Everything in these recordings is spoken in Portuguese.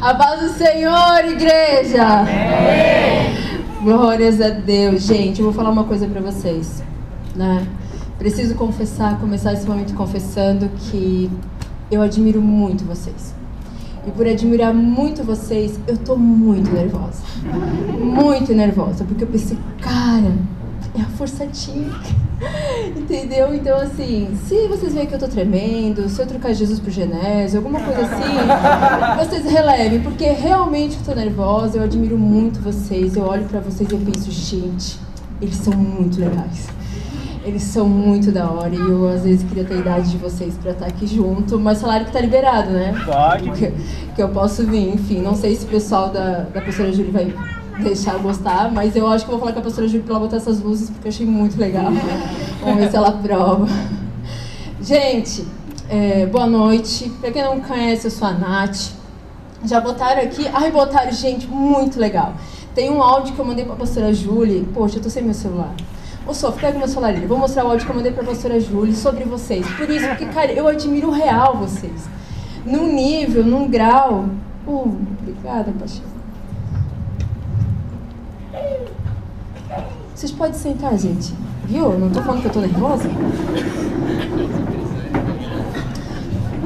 A paz do Senhor, igreja! Amém. Glórias a Deus. Gente, eu vou falar uma coisa pra vocês. Né? Preciso confessar, começar esse momento confessando que eu admiro muito vocês. E por admirar muito vocês, eu tô muito nervosa. Muito nervosa, porque eu pensei, cara, é a força tímica. Entendeu? Então, assim, se vocês veem que eu tô tremendo, se eu trocar Jesus por Genésio, alguma coisa assim, vocês relevem, porque realmente eu tô nervosa, eu admiro muito vocês, eu olho pra vocês e eu penso, gente, eles são muito legais. Eles são muito da hora e eu às vezes queria ter a idade de vocês pra estar aqui junto, mas falaram que tá liberado, né? Pode. Que, que eu posso vir, enfim, não sei se o pessoal da, da professora Júlia vai deixar gostar, mas eu acho que vou falar com a professora Júlia pra ela botar essas luzes porque eu achei muito legal. Vamos ver se ela aprova. Gente, é, boa noite. Pra quem não conhece, eu sou a Nath. Já botaram aqui? Ai, botaram, gente, muito legal. Tem um áudio que eu mandei pra professora Júlia. Poxa, eu tô sem meu celular. Ô, Sofia, pega meu celular ali. Vou mostrar o áudio que eu mandei pra professora Júlia sobre vocês. Por isso, porque, cara, eu admiro real vocês. Num nível, num grau. Uh, obrigada, Paixão. Vocês podem sentar, gente. Viu? Não tô falando que eu tô nervosa.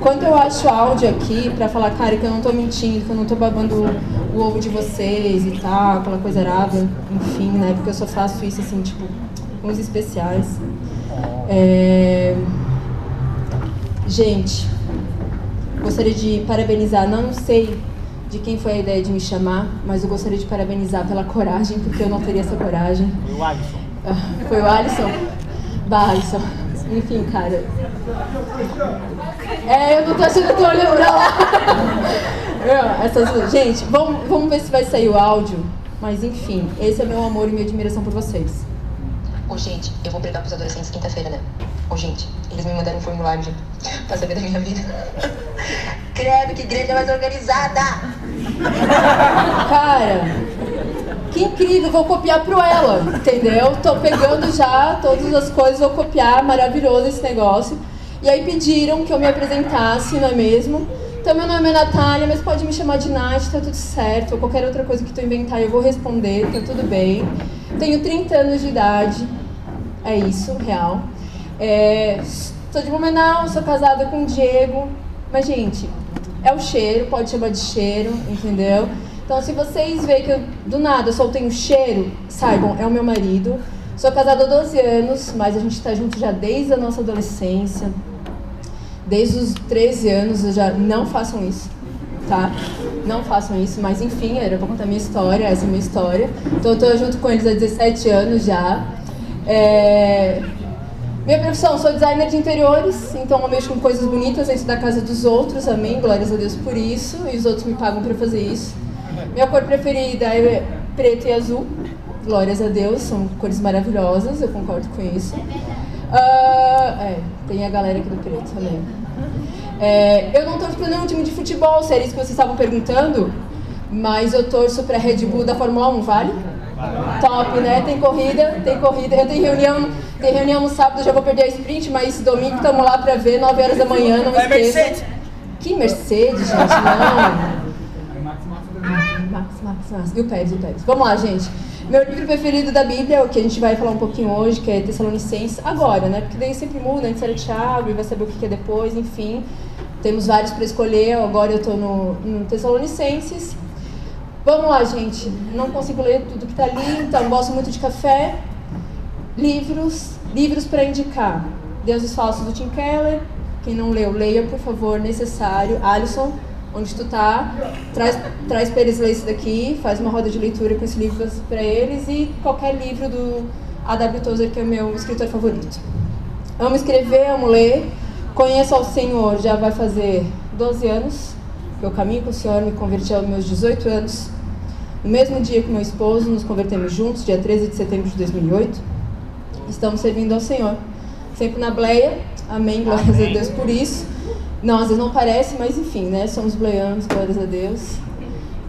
Quando eu acho áudio aqui pra falar, cara, que eu não tô mentindo, que eu não tô babando o ovo de vocês e tal, aquela coisa arada, enfim, né? Porque eu só faço isso assim, tipo, os especiais. É... Gente, gostaria de parabenizar, não sei de quem foi a ideia de me chamar, mas eu gostaria de parabenizar pela coragem, porque eu não teria essa coragem. Foi o Alisson. Ah, Foi o Alisson? Bah, Alisson. Enfim, cara. É, eu não tô achando que eu tô olhando pra lá. Essas, gente, vamos, vamos ver se vai sair o áudio. Mas enfim, esse é meu amor e minha admiração por vocês. Ô, gente, eu vou pregar pros adolescentes quinta-feira, né? Ô, gente, eles me mandaram um formulário de... pra saber da minha vida. Credo, que igreja mais organizada! Cara, que incrível, vou copiar pro ela, entendeu? Tô pegando já todas as coisas, vou copiar, maravilhoso esse negócio. E aí pediram que eu me apresentasse, não é mesmo? Então meu nome é Natália, mas pode me chamar de Nath, tá tudo certo. Ou qualquer outra coisa que tu inventar eu vou responder, tá tudo bem. Tenho 30 anos de idade, é isso, real. É, sou de Blumenau, sou casada com o Diego. Mas, gente, é o cheiro, pode chamar de cheiro, entendeu? Então, se vocês veem que eu, do nada eu soltei um cheiro, saibam, é o meu marido. Sou casada há 12 anos, mas a gente está junto já desde a nossa adolescência. Desde os 13 anos, eu já não façam isso, tá? Não façam isso, mas enfim, era pra contar minha história, essa é a minha história. Então, eu tô junto com eles há 17 anos já. É... Minha profissão, sou designer de interiores, então eu mexo com coisas bonitas dentro da casa dos outros, amém? Glórias a Deus por isso, e os outros me pagam para fazer isso. Minha cor preferida é preto e azul, glórias a Deus, são cores maravilhosas, eu concordo com isso. Ah, é, tem a galera aqui do preto, amém. É, eu não torço para nenhum time de futebol, se era isso que vocês estavam perguntando, mas eu torço para Red Bull da Fórmula 1, vale? Top, né? Tem corrida, tem corrida. Eu tenho reunião, tem reunião no sábado, já vou perder a sprint, mas domingo estamos lá pra ver, 9 horas da manhã, não Vai, esqueça. Mercedes. Que Mercedes, gente, não. Max, Max, Max. E o Pérez, o Pérez. Vamos lá, gente. Meu livro preferido da Bíblia, é o que a gente vai falar um pouquinho hoje, que é Tessalonicenses, agora, né? Porque daí sempre muda, antes era Tiago, e vai saber o que é depois, enfim. Temos vários para escolher, agora eu tô no, no Tessalonicenses. Vamos lá, gente. Não consigo ler tudo que tá ali, então gosto muito de café. Livros, livros para indicar. Deuses Falsos do Tim Keller. Quem não leu, leia, por favor, necessário. Alisson, onde tu tá, traz, traz para eles ler isso daqui, faz uma roda de leitura com esse livro para eles e qualquer livro do A.W. Tozer, que é o meu escritor favorito. Amo escrever, amo ler. Conheço ao Senhor, já vai fazer 12 anos eu caminho com o Senhor, me converti aos meus 18 anos. No mesmo dia que meu esposo, nos convertemos juntos, dia 13 de setembro de 2008. Estamos servindo ao Senhor. Sempre na bleia, amém, glórias Amém. a Deus por isso. Não, às vezes não parece, mas enfim, né? Somos bleianos, glórias a Deus.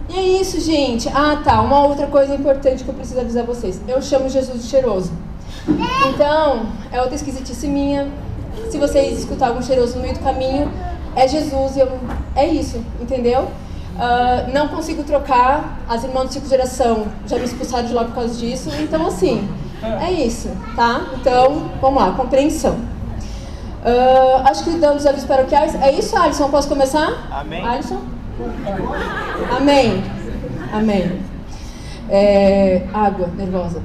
E é isso, gente. Ah, tá. Uma outra coisa importante que eu preciso avisar vocês. Eu chamo Jesus de cheiroso. Então, é outra esquisitice minha. Se vocês escutar algum cheiroso no meio do caminho, é Jesus. Eu, é isso, entendeu? Uh, não consigo trocar, as irmãs de cinco geração já me expulsaram de lá por causa disso. Então, assim, é isso, tá? Então, vamos lá, compreensão. Uh, acho que dando os avisos paroquiais. É isso, Alisson? Posso começar? Amém. Alisson? Amém. Amém. É, água, nervosa.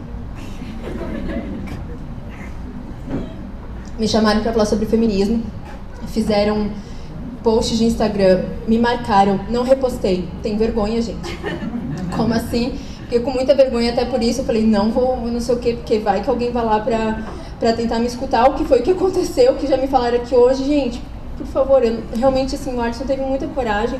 Me chamaram para falar sobre feminismo. Fizeram posts de Instagram, me marcaram, não repostei. Tem vergonha, gente. Como assim? Fiquei com muita vergonha, até por isso eu falei, não vou, não sei o quê, porque vai que alguém vai lá pra, pra tentar me escutar o que foi que aconteceu, que já me falaram aqui hoje, gente. Por favor, eu, realmente, assim, o Alisson teve muita coragem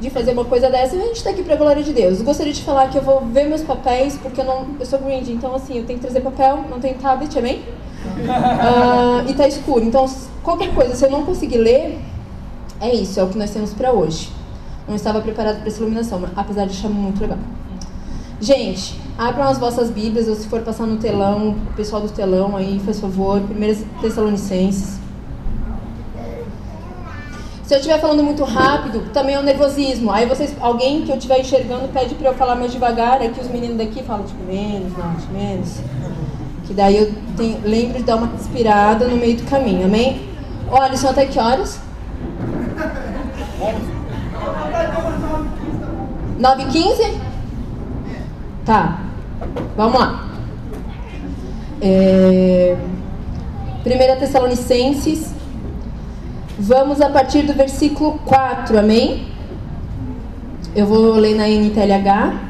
de fazer uma coisa dessa e a gente tá aqui pra glória de Deus. Eu gostaria de falar que eu vou ver meus papéis, porque eu não. Eu sou grind, então assim, eu tenho que trazer papel, não tenho tablet, amém? Uh, e tá escuro. Então, qualquer coisa, se eu não conseguir ler, é isso, é o que nós temos para hoje. Não estava preparado para essa iluminação, apesar de achar muito legal. Gente, abram as vossas Bíblias, ou se for passar no telão, o pessoal do telão aí, faz favor, 1 Tessalonicenses. Se eu estiver falando muito rápido, também é o nervosismo. Aí vocês, alguém que eu estiver enxergando pede para eu falar mais devagar, aí que os meninos daqui falam tipo menos, não, tipo, menos. Que daí eu tenho, lembro de dar uma inspirada no meio do caminho, amém? Olha, são até que horas? 9 h 15? Tá. Vamos lá. É... 1 Tessalonicenses. Vamos a partir do versículo 4, amém? Eu vou ler na NTLH.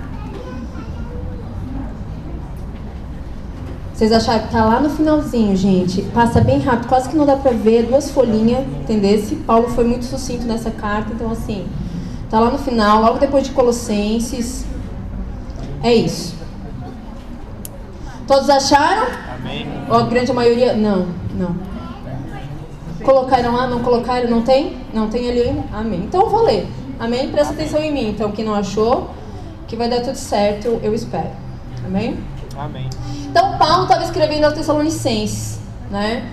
Vocês acharam que tá lá no finalzinho, gente. Passa bem rápido, quase que não dá pra ver, duas folhinhas, entendesse? Paulo foi muito sucinto nessa carta, então assim, tá lá no final, logo depois de Colossenses. É isso. Todos acharam? Amém. Ou a grande maioria? Não, não. Colocaram lá? Não colocaram? Não tem? Não tem ali ainda? Amém. Então eu vou ler. Amém? Presta Amém. atenção em mim. Então, quem não achou, que vai dar tudo certo, eu espero. Amém? Amém. Então Paulo estava escrevendo aos Tessalonicenses, né?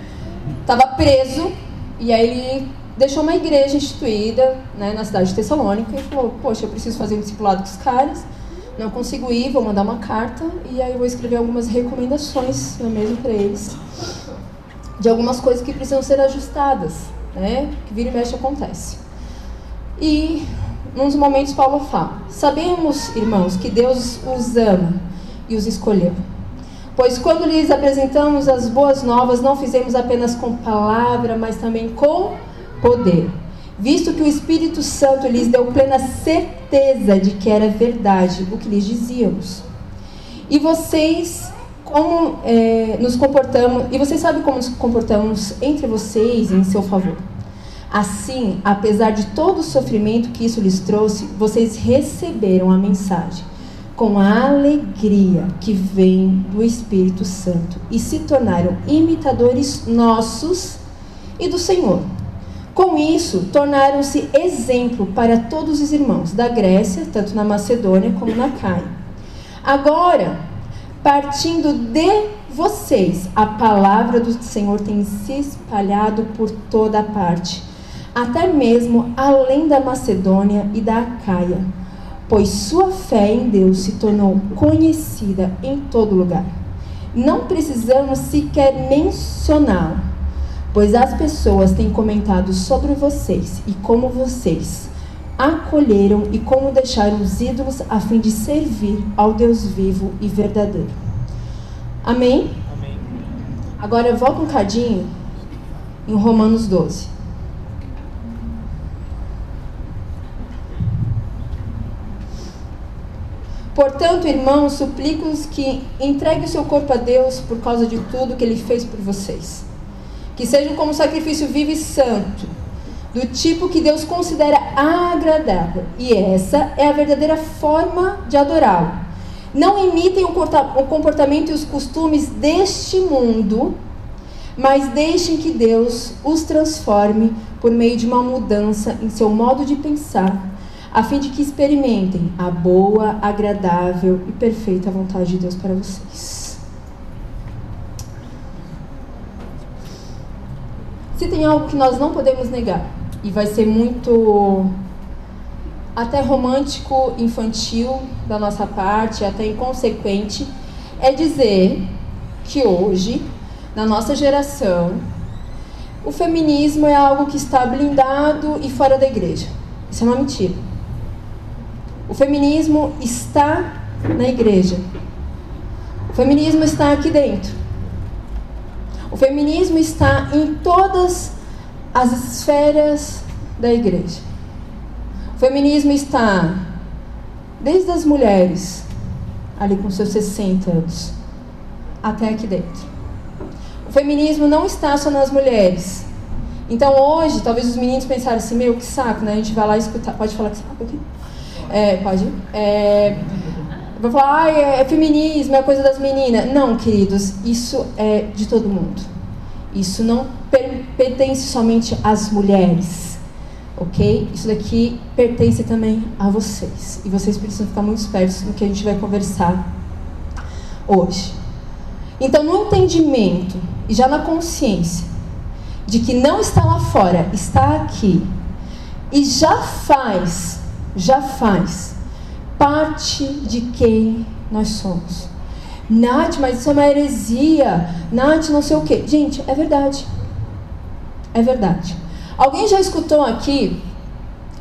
Estava preso e aí ele deixou uma igreja instituída, né, na cidade de Tessalônica e falou: "Poxa, eu preciso fazer um discipulado com os caras. Não consigo ir, vou mandar uma carta e aí vou escrever algumas recomendações, eu mesmo para eles, de algumas coisas que precisam ser ajustadas, né? Que vira e mexe acontece. E nos momentos Paulo fala: Sabemos, irmãos, que Deus os ama e os escolheu Pois quando lhes apresentamos as boas novas, não fizemos apenas com palavra, mas também com poder. Visto que o Espírito Santo lhes deu plena certeza de que era verdade o que lhes dizíamos. E vocês como é, nos comportamos, e vocês sabem como nos comportamos entre vocês em seu favor. Assim, apesar de todo o sofrimento que isso lhes trouxe, vocês receberam a mensagem com a alegria que vem do Espírito Santo e se tornaram imitadores nossos e do Senhor. Com isso, tornaram-se exemplo para todos os irmãos da Grécia, tanto na Macedônia como na Caia. Agora, partindo de vocês, a palavra do Senhor tem se espalhado por toda parte, até mesmo além da Macedônia e da Caia pois sua fé em Deus se tornou conhecida em todo lugar. Não precisamos sequer mencioná-la, pois as pessoas têm comentado sobre vocês e como vocês acolheram e como deixaram os ídolos a fim de servir ao Deus vivo e verdadeiro. Amém? Amém. Agora volta um cadinho em Romanos 12. Portanto, irmãos, suplico-os que entreguem o seu corpo a Deus por causa de tudo que ele fez por vocês. Que sejam como sacrifício vivo e santo, do tipo que Deus considera agradável. E essa é a verdadeira forma de adorá-lo. Não imitem o comportamento e os costumes deste mundo, mas deixem que Deus os transforme por meio de uma mudança em seu modo de pensar a fim de que experimentem a boa, agradável e perfeita vontade de Deus para vocês. Se tem algo que nós não podemos negar, e vai ser muito até romântico infantil da nossa parte, até inconsequente, é dizer que hoje, na nossa geração, o feminismo é algo que está blindado e fora da igreja. Isso é uma mentira. O feminismo está na igreja. O feminismo está aqui dentro. O feminismo está em todas as esferas da igreja. O feminismo está desde as mulheres, ali com seus 60 anos, até aqui dentro. O feminismo não está só nas mulheres. Então hoje, talvez os meninos pensaram assim, meu, que saco, né? A gente vai lá escutar. Pode falar que saco aqui? É, pode. É, vou falar, ah, é, é feminismo, é coisa das meninas. Não, queridos, isso é de todo mundo. Isso não pertence somente às mulheres, ok? Isso daqui pertence também a vocês. E vocês precisam ficar muito espertos no que a gente vai conversar hoje. Então, no entendimento e já na consciência de que não está lá fora, está aqui, e já faz, já faz parte de quem nós somos. Nath, mas isso é uma heresia. Nath, não sei o quê. Gente, é verdade. É verdade. Alguém já escutou aqui?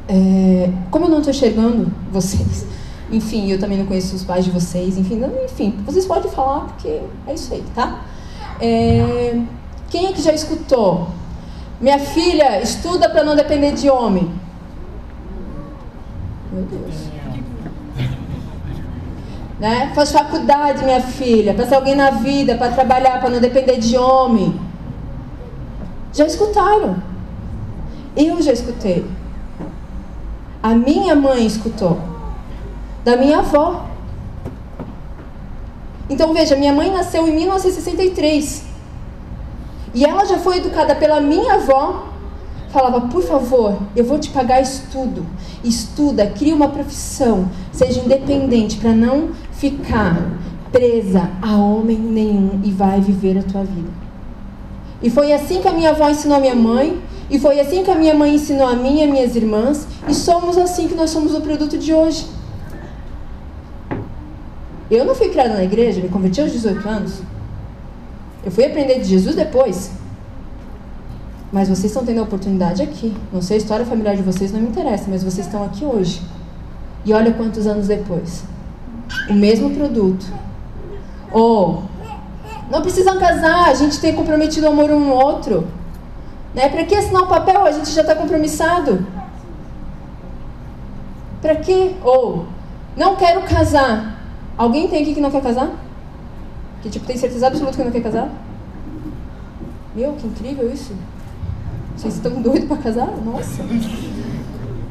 É, como eu não estou enxergando vocês, enfim, eu também não conheço os pais de vocês, enfim, não, enfim, vocês podem falar porque é isso aí, tá? É, quem é que já escutou? Minha filha estuda para não depender de homem. Meu Deus. Né? Faz faculdade, minha filha, para ser alguém na vida, para trabalhar, para não depender de homem. Já escutaram? Eu já escutei. A minha mãe escutou da minha avó. Então veja, minha mãe nasceu em 1963. E ela já foi educada pela minha avó. Falava, por favor, eu vou te pagar estudo. Estuda, cria uma profissão, seja independente para não ficar presa a homem nenhum e vai viver a tua vida. E foi assim que a minha avó ensinou a minha mãe, e foi assim que a minha mãe ensinou a mim e a minhas irmãs, e somos assim que nós somos o produto de hoje. Eu não fui criada na igreja, me converti aos 18 anos. Eu fui aprender de Jesus depois. Mas vocês estão tendo a oportunidade aqui. Não sei a história familiar de vocês, não me interessa, mas vocês estão aqui hoje. E olha quantos anos depois. O mesmo produto. Ou, oh, não precisam casar, a gente tem comprometido o amor um no outro. Né? Para que assinar um papel? A gente já está compromissado. Para que? Ou, oh, não quero casar. Alguém tem aqui que não quer casar? Que tipo, tem certeza absoluta que não quer casar? Meu, que incrível isso. Vocês estão doidos para casar? Nossa.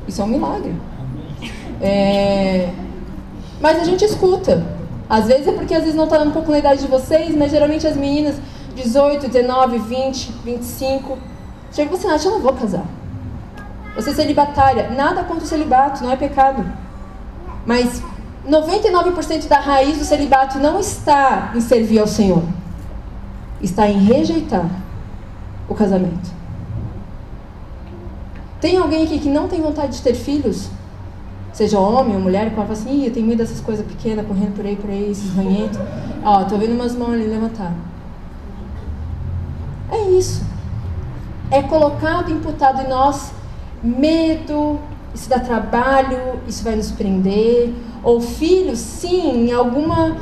Isso é um milagre. É... Mas a gente escuta. Às vezes é porque às vezes não está um pouco na idade de vocês, mas geralmente as meninas 18, 19, 20, 25. Chega você acha, eu não vou casar. Você é celibatária. Nada contra o celibato, não é pecado. Mas 99% da raiz do celibato não está em servir ao Senhor, está em rejeitar o casamento. Tem alguém aqui que não tem vontade de ter filhos? Seja homem ou mulher, que fala assim, Ih, eu tenho medo dessas coisas pequenas correndo por aí, por aí, esses ranhentos. Ó, tô vendo umas mãos ali levantar. É isso. É colocado, imputado em nós medo, isso dá trabalho, isso vai nos prender. Ou filhos, sim, em alguma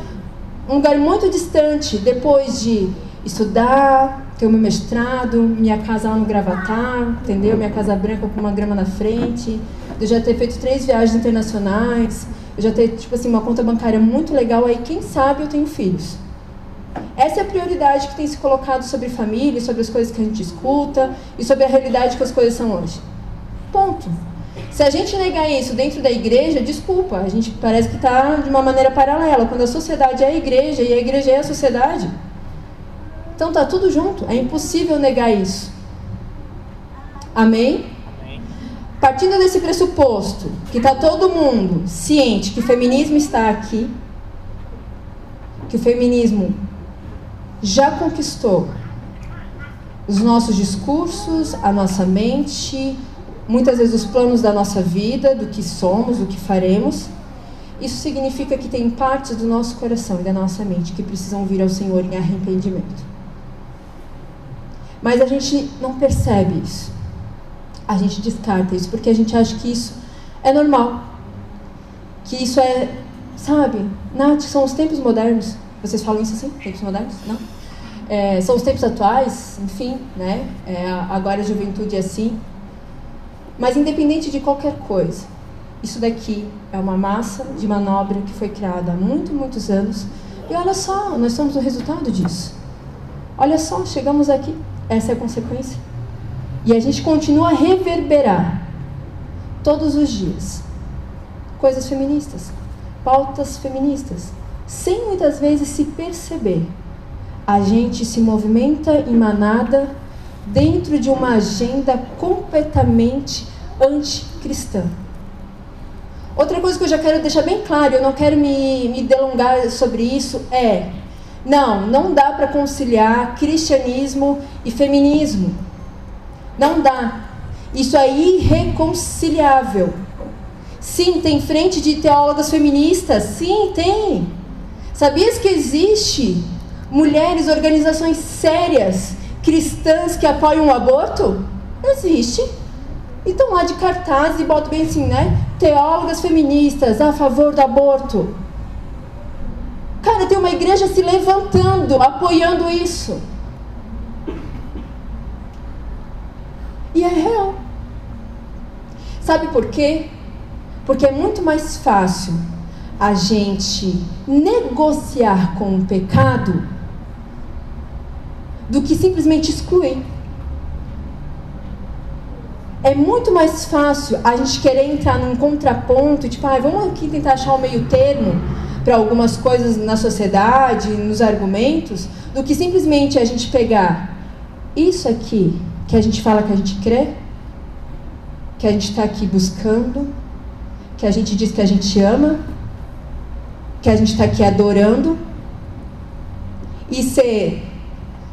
um lugar muito distante, depois de estudar, ter o meu mestrado, minha casa lá no Gravatar, entendeu? Minha casa branca com uma grama na frente, eu já ter feito três viagens internacionais, eu já ter, tipo assim, uma conta bancária muito legal, aí quem sabe eu tenho filhos. Essa é a prioridade que tem se colocado sobre família, sobre as coisas que a gente escuta e sobre a realidade que as coisas são hoje. Ponto. Se a gente negar isso dentro da igreja, desculpa, a gente parece que está de uma maneira paralela, quando a sociedade é a igreja e a igreja é a sociedade. Então tá tudo junto, é impossível negar isso. Amém? Partindo desse pressuposto que está todo mundo ciente que o feminismo está aqui, que o feminismo já conquistou os nossos discursos, a nossa mente, muitas vezes os planos da nossa vida, do que somos, do que faremos. Isso significa que tem partes do nosso coração e da nossa mente que precisam vir ao Senhor em arrependimento. Mas a gente não percebe isso. A gente descarta isso porque a gente acha que isso é normal. Que isso é, sabe, Nath, são os tempos modernos. Vocês falam isso assim? Tempos modernos? Não? É, são os tempos atuais, enfim, né? É, agora a juventude é assim. Mas independente de qualquer coisa, isso daqui é uma massa de manobra que foi criada há muito, muitos anos. E olha só, nós somos o resultado disso. Olha só, chegamos aqui. Essa é a consequência. E a gente continua a reverberar todos os dias coisas feministas, pautas feministas, sem muitas vezes se perceber. A gente se movimenta em manada dentro de uma agenda completamente anticristã. Outra coisa que eu já quero deixar bem claro, eu não quero me, me delongar sobre isso, é: não, não dá para conciliar cristianismo e feminismo. Não dá. Isso é irreconciliável. Sim, tem frente de teólogas feministas. Sim, tem. Sabias que existe mulheres, organizações sérias, cristãs que apoiam o aborto? Existe. E estão lá de cartaz e botam bem assim, né? Teólogas feministas a favor do aborto. Cara, tem uma igreja se levantando, apoiando isso. E é real. Sabe por quê? Porque é muito mais fácil a gente negociar com o pecado do que simplesmente excluir. É muito mais fácil a gente querer entrar num contraponto, tipo, ah, vamos aqui tentar achar o meio termo para algumas coisas na sociedade, nos argumentos, do que simplesmente a gente pegar isso aqui que a gente fala que a gente crê, que a gente está aqui buscando, que a gente diz que a gente ama, que a gente está aqui adorando, e ser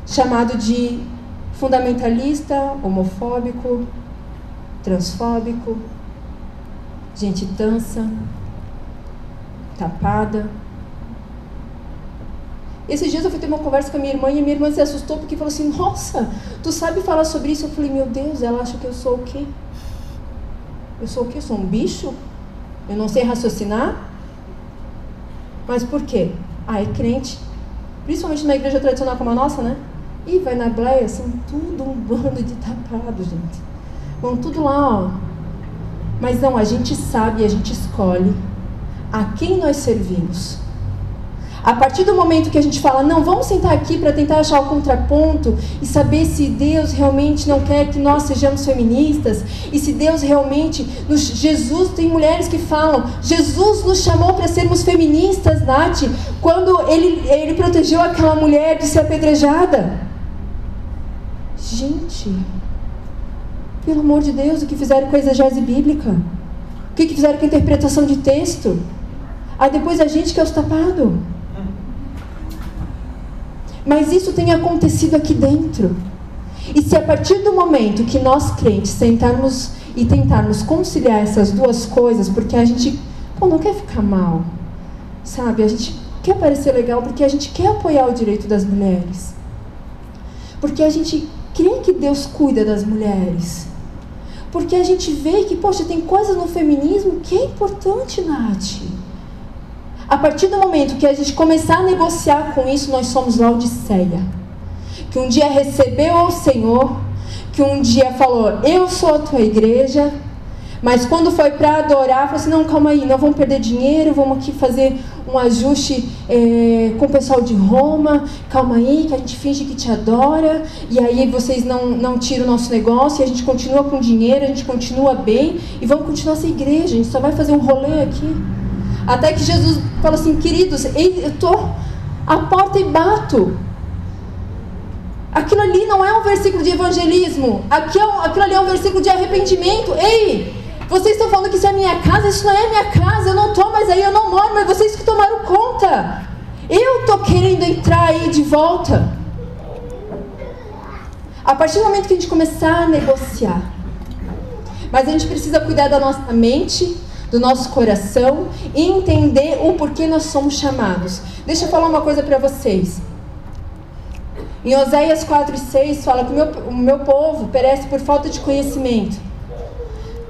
chamado de fundamentalista, homofóbico, transfóbico, gente dança, tapada. Esses dias eu fui ter uma conversa com a minha irmã e a minha irmã se assustou porque falou assim: Nossa, tu sabe falar sobre isso? Eu falei: Meu Deus, ela acha que eu sou o quê? Eu sou o quê? Eu sou um bicho? Eu não sei raciocinar? Mas por quê? Ah, é crente. Principalmente na igreja tradicional como a nossa, né? E vai na bleia, são tudo um bando de tapados, gente. Vão tudo lá, ó. Mas não, a gente sabe a gente escolhe a quem nós servimos. A partir do momento que a gente fala, não, vamos sentar aqui para tentar achar o contraponto e saber se Deus realmente não quer que nós sejamos feministas e se Deus realmente. Nos, Jesus, tem mulheres que falam, Jesus nos chamou para sermos feministas, Nath, quando ele, ele protegeu aquela mulher de ser apedrejada. Gente, pelo amor de Deus, o que fizeram com a exegese bíblica? O que, que fizeram com a interpretação de texto? Aí depois a gente que é os tapados. Mas isso tem acontecido aqui dentro. E se a partir do momento que nós crentes sentarmos e tentarmos conciliar essas duas coisas, porque a gente pô, não quer ficar mal, sabe? A gente quer parecer legal porque a gente quer apoiar o direito das mulheres. Porque a gente crê que Deus cuida das mulheres. Porque a gente vê que, poxa, tem coisas no feminismo que é importante, Nath. A partir do momento que a gente começar a negociar com isso, nós somos Laodiceia. Que um dia recebeu ao Senhor, que um dia falou, eu sou a tua igreja, mas quando foi para adorar, falou assim: não, calma aí, não vamos perder dinheiro, vamos aqui fazer um ajuste é, com o pessoal de Roma, calma aí, que a gente finge que te adora, e aí vocês não, não tiram o nosso negócio, e a gente continua com dinheiro, a gente continua bem, e vamos continuar essa igreja, a gente só vai fazer um rolê aqui. Até que Jesus falou assim, queridos, eu estou à porta e bato. Aquilo ali não é um versículo de evangelismo. Aquilo, é aquilo ali é um versículo de arrependimento. Ei, vocês estão falando que isso é minha casa, isso não é minha casa, eu não estou mais aí, eu não moro, mas vocês que tomaram conta. Eu estou querendo entrar aí de volta. A partir do momento que a gente começar a negociar, Mas a gente precisa cuidar da nossa mente, do nosso coração e entender o porquê nós somos chamados. Deixa eu falar uma coisa para vocês. Em Oséias 4 e 6 fala que o meu, o meu povo perece por falta de conhecimento.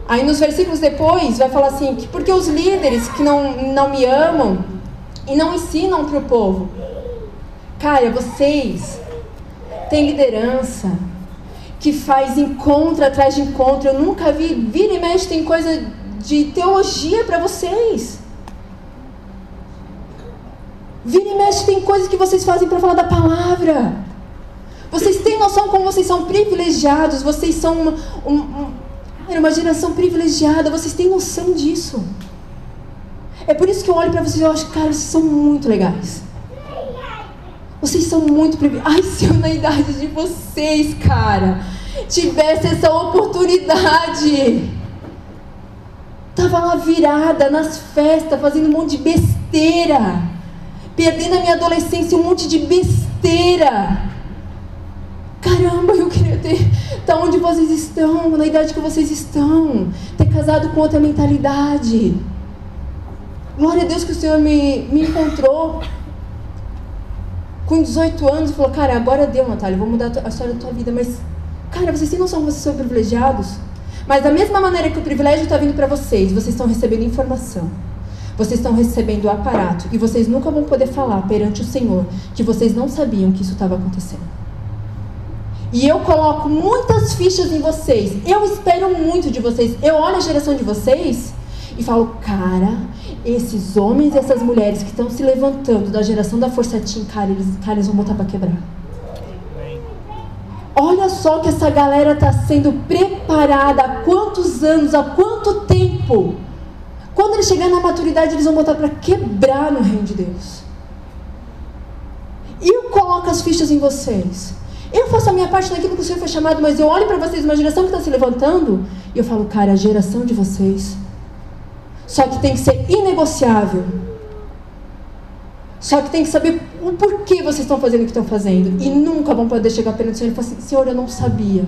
Aí nos versículos depois vai falar assim, que porque os líderes que não, não me amam e não ensinam para o povo. Cara, vocês têm liderança que faz encontro atrás de encontro. Eu nunca vi, vira e mexe, tem coisa de teologia para vocês. Vira e mexe, tem coisas que vocês fazem para falar da palavra. Vocês têm noção como vocês são privilegiados, vocês são uma, uma, uma geração privilegiada, vocês têm noção disso. É por isso que eu olho para vocês e acho, cara, vocês são muito legais. Vocês são muito privilegiados. Ai, se eu na idade de vocês, cara, tivesse essa oportunidade. Tava lá virada nas festas, fazendo um monte de besteira. Perdendo a minha adolescência, um monte de besteira. Caramba, eu queria ter. Tá onde vocês estão, na idade que vocês estão. Ter casado com outra mentalidade. Glória a Deus que o Senhor me, me encontrou com 18 anos e falou: Cara, agora deu, Natália, vou mudar a história da tua vida. Mas, cara, vocês têm noção que vocês são privilegiados? Mas da mesma maneira que o privilégio está vindo para vocês, vocês estão recebendo informação. Vocês estão recebendo o aparato. E vocês nunca vão poder falar perante o Senhor que vocês não sabiam que isso estava acontecendo. E eu coloco muitas fichas em vocês. Eu espero muito de vocês. Eu olho a geração de vocês e falo, cara, esses homens e essas mulheres que estão se levantando da geração da Força Team, cara, eles, cara, eles vão botar para quebrar. Olha só que essa galera está sendo preparada há quantos anos, há quanto tempo. Quando eles chegarem na maturidade, eles vão botar para quebrar no reino de Deus. Eu coloco as fichas em vocês. Eu faço a minha parte naquilo que o Senhor foi chamado, mas eu olho para vocês, uma geração que está se levantando, e eu falo, cara, a geração de vocês. Só que tem que ser inegociável. Só que tem que saber o porquê vocês estão fazendo o que estão fazendo. E nunca vão poder chegar perante o Senhor e falar assim: Senhor, eu não sabia.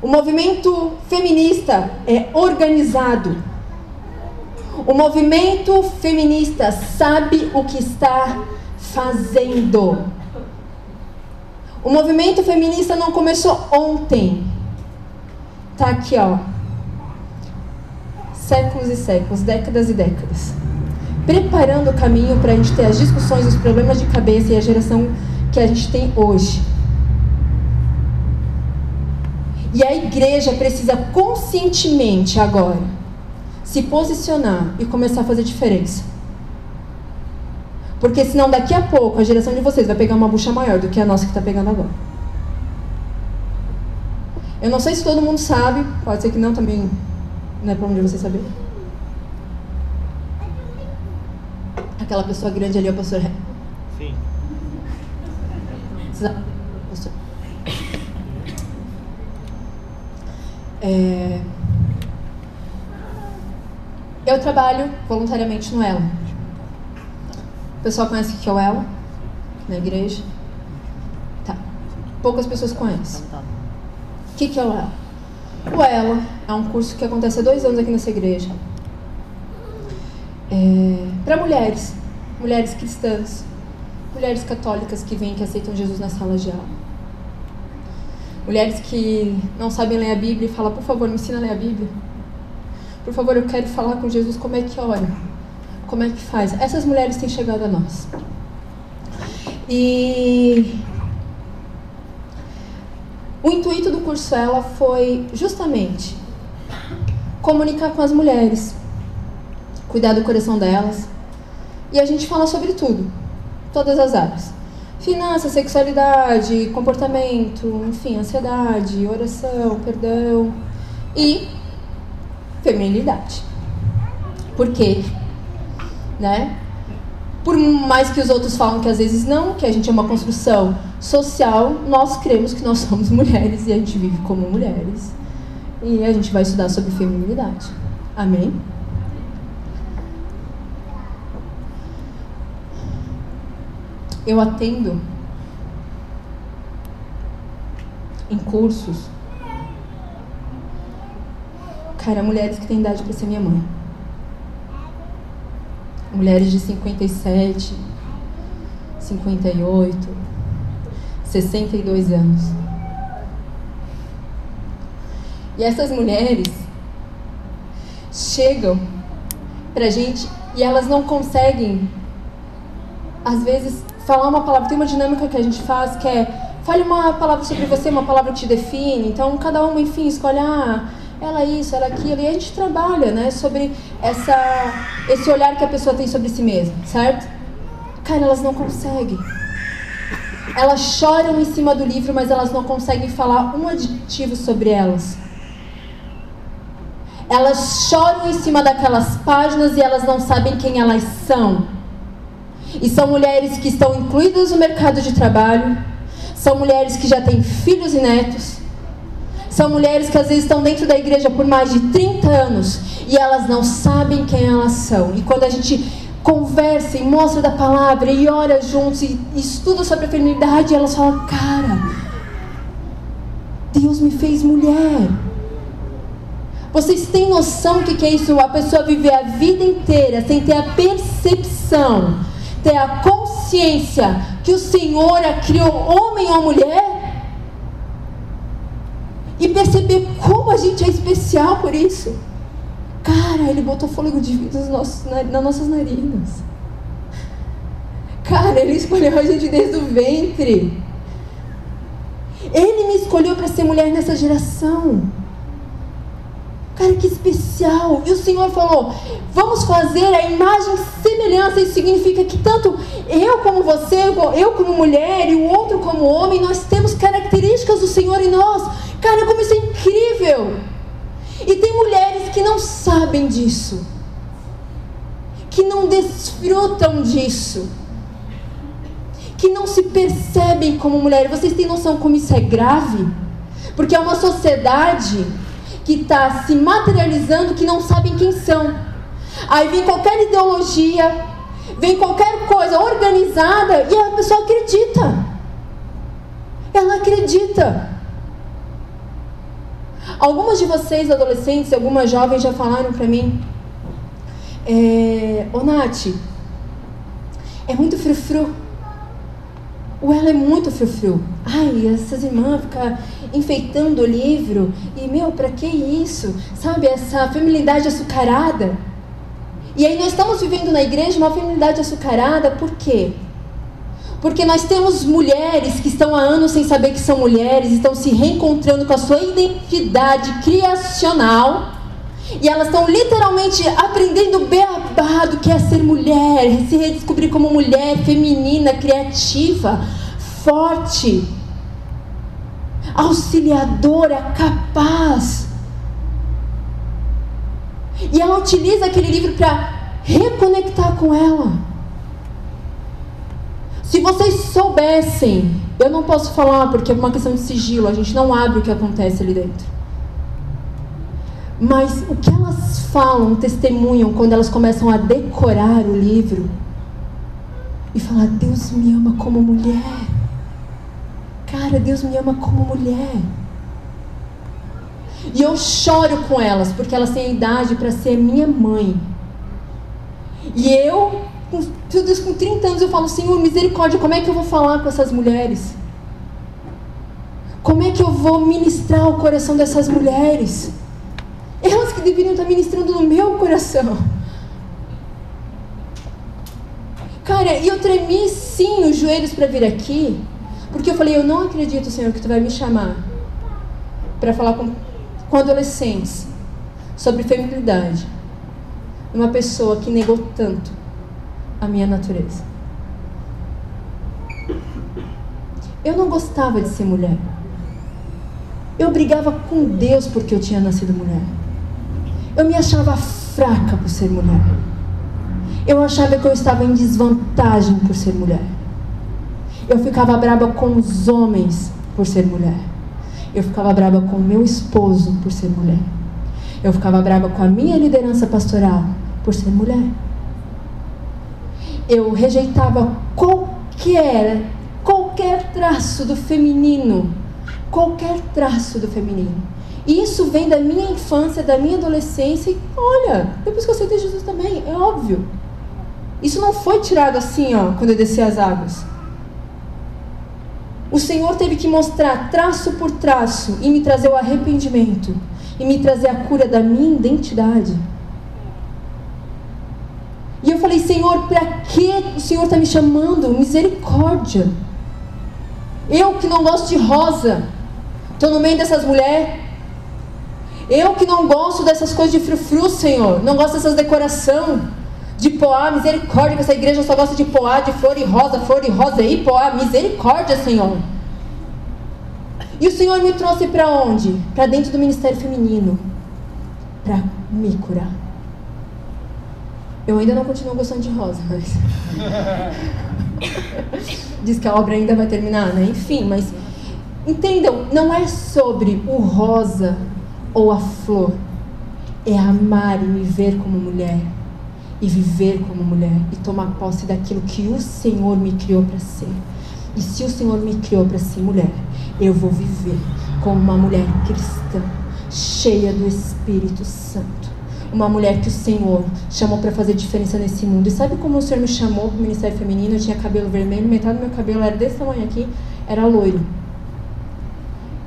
O movimento feminista é organizado. O movimento feminista sabe o que está fazendo. O movimento feminista não começou ontem. Tá aqui, ó. Séculos e séculos, décadas e décadas. Preparando o caminho para a gente ter as discussões, os problemas de cabeça e a geração que a gente tem hoje. E a igreja precisa conscientemente agora se posicionar e começar a fazer diferença. Porque senão daqui a pouco a geração de vocês vai pegar uma bucha maior do que a nossa que está pegando agora. Eu não sei se todo mundo sabe, pode ser que não também, não é para onde você saber. Aquela pessoa grande ali é o pastor Sim. Pastor. É... Eu trabalho voluntariamente no Ela. O pessoal conhece o que é o Ela? Na igreja? Tá. Poucas pessoas conhecem. O que é o Ela? O Ela é um curso que acontece há dois anos aqui nessa igreja. É... Para mulheres. Mulheres cristãs. Mulheres católicas que vêm, que aceitam Jesus na sala de aula Mulheres que não sabem ler a Bíblia e falam, por favor, me ensina a ler a Bíblia. Por favor, eu quero falar com Jesus como é que ora. Como é que faz? Essas mulheres têm chegado a nós. E o intuito do curso ela foi justamente comunicar com as mulheres, cuidar do coração delas. E a gente fala sobre tudo, todas as áreas. Finanças, sexualidade, comportamento, enfim, ansiedade, oração, perdão e feminilidade. Por quê? Né? Por mais que os outros falam que às vezes não, que a gente é uma construção social, nós cremos que nós somos mulheres e a gente vive como mulheres. E a gente vai estudar sobre feminilidade. Amém? Eu atendo em cursos Cara, mulheres que têm idade para ser minha mãe. Mulheres de 57, 58, 62 anos. E essas mulheres chegam pra gente e elas não conseguem, às vezes, falar uma palavra. Tem uma dinâmica que a gente faz que é fale uma palavra sobre você, uma palavra que te define. Então, cada uma, enfim, escolhe, ah, ela isso, ela aquilo. E a gente trabalha, né, sobre essa, esse olhar que a pessoa tem sobre si mesma, certo? Cara, elas não conseguem. Elas choram em cima do livro, mas elas não conseguem falar um adjetivo sobre elas. Elas choram em cima daquelas páginas e elas não sabem quem elas são. E são mulheres que estão incluídas no mercado de trabalho, são mulheres que já têm filhos e netos, são mulheres que às vezes estão dentro da igreja por mais de 30 anos e elas não sabem quem elas são. E quando a gente conversa e mostra da palavra e ora juntos e estuda sobre a feminilidade, elas falam: Cara, Deus me fez mulher. Vocês têm noção do que é isso? A pessoa viver a vida inteira sem ter a percepção, ter a consciência que o Senhor a criou homem ou mulher? E perceber como a gente é especial por isso. Cara, Ele botou fôlego de vida nas nossas, nas nossas narinas. Cara, Ele escolheu a gente desde o ventre. Ele me escolheu para ser mulher nessa geração. Cara, que especial! E o Senhor falou: vamos fazer a imagem semelhança. Isso significa que tanto eu como você, eu como mulher e o outro como homem, nós temos características do Senhor em nós. Cara, como isso é incrível! E tem mulheres que não sabem disso, que não desfrutam disso, que não se percebem como mulher. Vocês têm noção como isso é grave? Porque é uma sociedade que está se materializando que não sabem quem são. Aí vem qualquer ideologia, vem qualquer coisa organizada e a pessoa acredita. Ela acredita. Algumas de vocês, adolescentes, algumas jovens já falaram para mim, é, ô Nath, é muito frufru. O ela é muito frufru. Ai, essas irmãs ficam enfeitando o livro. E, meu, para que isso? Sabe, essa feminilidade açucarada. E aí nós estamos vivendo na igreja uma feminilidade açucarada, por quê? Porque nós temos mulheres que estão há anos sem saber que são mulheres, estão se reencontrando com a sua identidade criacional. E elas estão literalmente que é ser mulher, se redescobrir como mulher feminina, criativa, forte auxiliadora, capaz. E ela utiliza aquele livro para reconectar com ela. Se vocês soubessem, eu não posso falar porque é uma questão de sigilo, a gente não abre o que acontece ali dentro. Mas o que elas falam, testemunham quando elas começam a decorar o livro e falar: Deus me ama como mulher. Cara, Deus me ama como mulher. E eu choro com elas, porque elas têm a idade para ser minha mãe. E eu, com tudo isso com 30 anos, eu falo, Senhor, misericórdia, como é que eu vou falar com essas mulheres? Como é que eu vou ministrar o coração dessas mulheres? Elas que deveriam estar ministrando no meu coração. Cara, e eu tremi sim os joelhos para vir aqui. Porque eu falei, eu não acredito, Senhor, que tu vai me chamar para falar com, com adolescentes sobre feminilidade. Uma pessoa que negou tanto a minha natureza. Eu não gostava de ser mulher. Eu brigava com Deus porque eu tinha nascido mulher. Eu me achava fraca por ser mulher. Eu achava que eu estava em desvantagem por ser mulher. Eu ficava braba com os homens por ser mulher. Eu ficava braba com o meu esposo por ser mulher. Eu ficava braba com a minha liderança pastoral por ser mulher. Eu rejeitava qualquer qualquer traço do feminino, qualquer traço do feminino. Isso vem da minha infância, da minha adolescência e olha, depois que eu aceitei Jesus também, é óbvio. Isso não foi tirado assim, ó, quando eu desci as águas. O Senhor teve que mostrar traço por traço e me trazer o arrependimento e me trazer a cura da minha identidade. E eu falei, Senhor, para que o Senhor está me chamando? Misericórdia. Eu que não gosto de rosa, estou no meio dessas mulheres. Eu que não gosto dessas coisas de frufru, Senhor. Não gosto dessas decoração de poá, misericórdia, que essa igreja só gosta de poá, de flor e rosa, flor e rosa e poá, misericórdia, Senhor. E o Senhor me trouxe para onde? Para dentro do ministério feminino, para me curar. Eu ainda não continuo gostando de rosa, mas. Diz que a obra ainda vai terminar, né? Enfim, mas. Entendam, não é sobre o rosa ou a flor. É amar e me ver como mulher. E viver como mulher. E tomar posse daquilo que o Senhor me criou para ser. E se o Senhor me criou para ser mulher, eu vou viver como uma mulher cristã, cheia do Espírito Santo uma mulher que o Senhor chamou para fazer diferença nesse mundo. E sabe como o Senhor me chamou para o Ministério Feminino? Eu tinha cabelo vermelho, metade do meu cabelo era desse tamanho aqui, era loiro.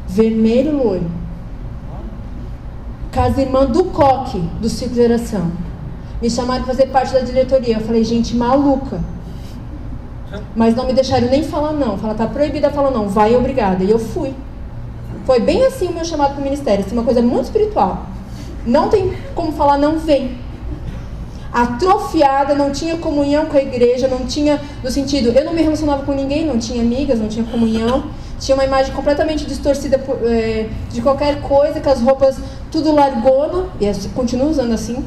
Vermelho loiro. Casa irmã do Coque, do Ciclo de Geração. Me chamaram para fazer parte da diretoria. Eu falei, gente, maluca. Mas não me deixaram nem falar não. Fala, tá proibida falar não. Vai, obrigada. E eu fui. Foi bem assim o meu chamado para o ministério. Assim, uma coisa muito espiritual. Não tem como falar, não vem. Atrofiada, não tinha comunhão com a igreja, não tinha, no sentido, eu não me relacionava com ninguém, não tinha amigas, não tinha comunhão. Tinha uma imagem completamente distorcida é, de qualquer coisa, com as roupas tudo largona, e eu continuo usando assim,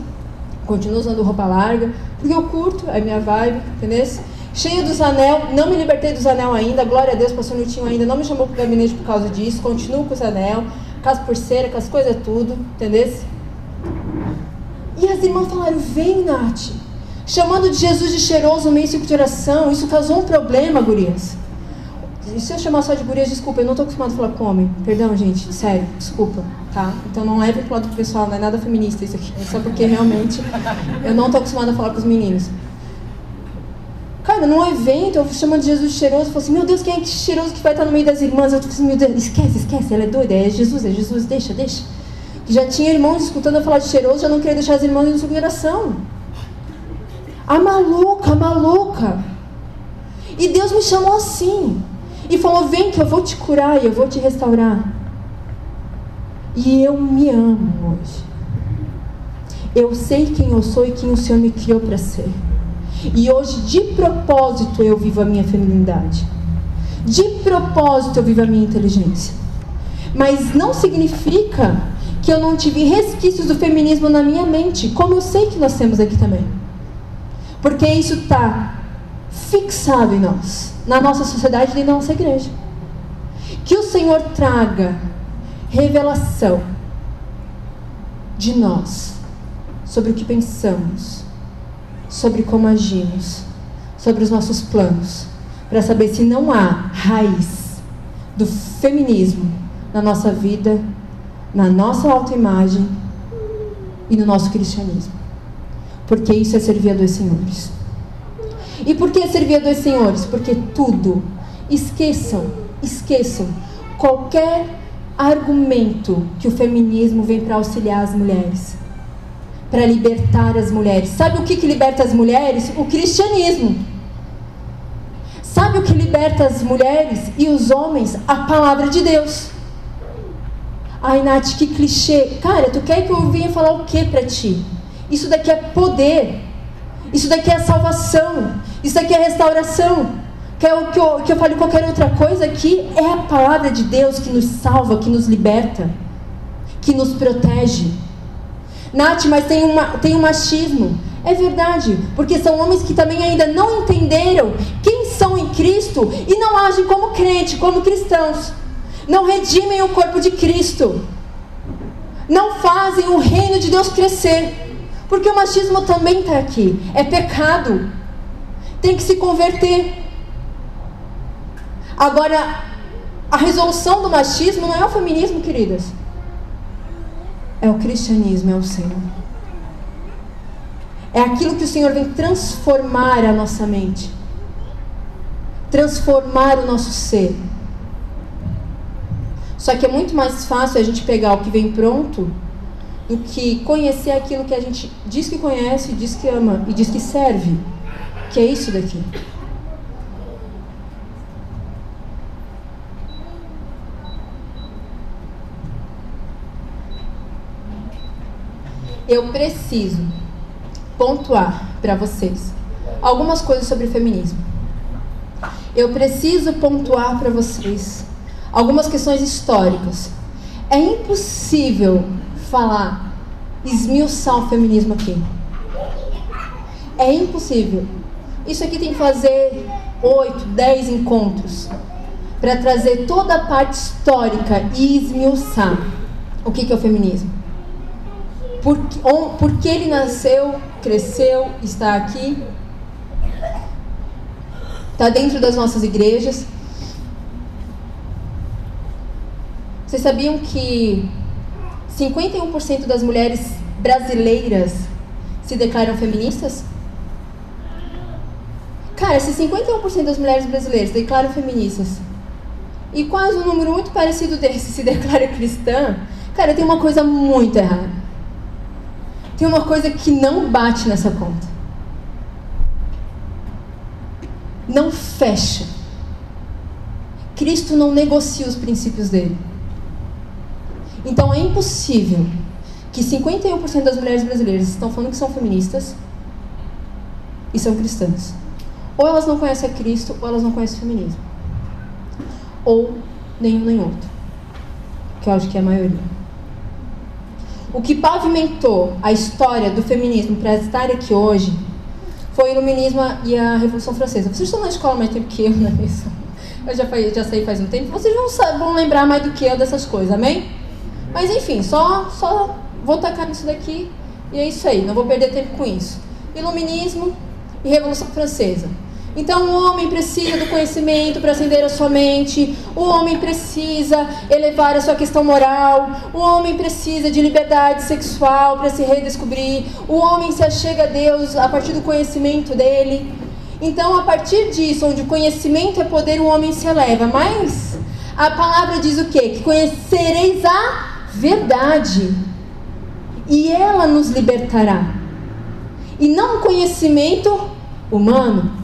continuo usando roupa larga, porque eu curto, é minha vibe, entendeu? Cheia dos anel, não me libertei dos anel ainda, glória a Deus, pastor Nutinho ainda não me chamou para o gabinete por causa disso, continuo com os anel, com as pulseiras, com as coisas tudo, entendeu? E as irmãs falaram: Vem, Nath. Chamando de Jesus de cheiroso no meio de oração. Isso causou um problema, gurias. E se eu chamar só de gurias, desculpa, eu não estou acostumada a falar com homem. Perdão, gente, sério, desculpa, tá? Então não leve pro lado pessoal, não é nada feminista isso aqui. É só porque realmente eu não estou acostumada a falar com os meninos. Cara, num evento, eu chamando de Jesus cheiroso, eu falei assim, meu Deus, quem é que cheiroso que vai estar no meio das irmãs? Eu falei assim, meu Deus, esquece, esquece, ela é doida, é Jesus, é Jesus, deixa, deixa já tinha irmãos escutando eu falar de cheiroso, já não queria deixar as irmãs em consideração. A maluca, a maluca. E Deus me chamou assim. E falou: Vem que eu vou te curar e eu vou te restaurar. E eu me amo hoje. Eu sei quem eu sou e quem o Senhor me criou para ser. E hoje, de propósito, eu vivo a minha feminilidade. De propósito, eu vivo a minha inteligência. Mas não significa que eu não tive resquícios do feminismo na minha mente, como eu sei que nós temos aqui também. Porque isso está fixado em nós, na nossa sociedade e na nossa igreja. Que o Senhor traga revelação de nós sobre o que pensamos, sobre como agimos, sobre os nossos planos, para saber se não há raiz do feminismo na nossa vida na nossa autoimagem e no nosso cristianismo. Porque isso é servir a dois senhores. E por que servir a dois senhores? Porque tudo, esqueçam, esqueçam qualquer argumento que o feminismo vem para auxiliar as mulheres, para libertar as mulheres. Sabe o que, que liberta as mulheres? O cristianismo. Sabe o que liberta as mulheres e os homens? A palavra de Deus. Ai, Nath, que clichê. Cara, tu quer que eu venha falar o que para ti? Isso daqui é poder. Isso daqui é salvação. Isso daqui é restauração. Quer que eu, que eu fale qualquer outra coisa aqui? É a palavra de Deus que nos salva, que nos liberta, que nos protege. Nath, mas tem, uma, tem um machismo. É verdade, porque são homens que também ainda não entenderam quem são em Cristo e não agem como crente, como cristãos não redimem o corpo de Cristo, não fazem o reino de Deus crescer, porque o machismo também está aqui, é pecado, tem que se converter. Agora, a resolução do machismo não é o feminismo, queridas. é o cristianismo, é o Senhor. É aquilo que o Senhor vem transformar a nossa mente, transformar o nosso ser. Só que é muito mais fácil a gente pegar o que vem pronto do que conhecer aquilo que a gente diz que conhece, diz que ama e diz que serve, que é isso daqui. Eu preciso pontuar para vocês algumas coisas sobre feminismo. Eu preciso pontuar para vocês algumas questões históricas. É impossível falar, esmiuçar o feminismo aqui. É impossível. Isso aqui tem que fazer oito, dez encontros para trazer toda a parte histórica e esmiuçar o que, que é o feminismo. Por, por que ele nasceu, cresceu, está aqui, está dentro das nossas igrejas. Vocês sabiam que 51% das mulheres brasileiras se declaram feministas? Cara, se 51% das mulheres brasileiras declaram feministas e quase um número muito parecido desse se declara cristã, cara, tem uma coisa muito errada. Tem uma coisa que não bate nessa conta. Não fecha. Cristo não negocia os princípios dele. Então é impossível que 51% das mulheres brasileiras estão falando que são feministas e são cristãs. Ou elas não conhecem a Cristo, ou elas não conhecem o feminismo. Ou nenhum nem outro. Que eu acho que é a maioria. O que pavimentou a história do feminismo para estar aqui hoje foi o iluminismo e a Revolução Francesa. Vocês estão na escola mais tempo que eu, né? Eu já, já saí faz um tempo. Vocês vão, vão lembrar mais do que eu dessas coisas, amém? Mas enfim, só, só vou tacar nisso daqui e é isso aí, não vou perder tempo com isso. Iluminismo e Revolução Francesa. Então o homem precisa do conhecimento para acender a sua mente, o homem precisa elevar a sua questão moral, o homem precisa de liberdade sexual para se redescobrir, o homem se achega a Deus a partir do conhecimento dele. Então, a partir disso, onde o conhecimento é poder, o homem se eleva. Mas a palavra diz o quê? Que conhecereis a verdade, e ela nos libertará. E não conhecimento humano.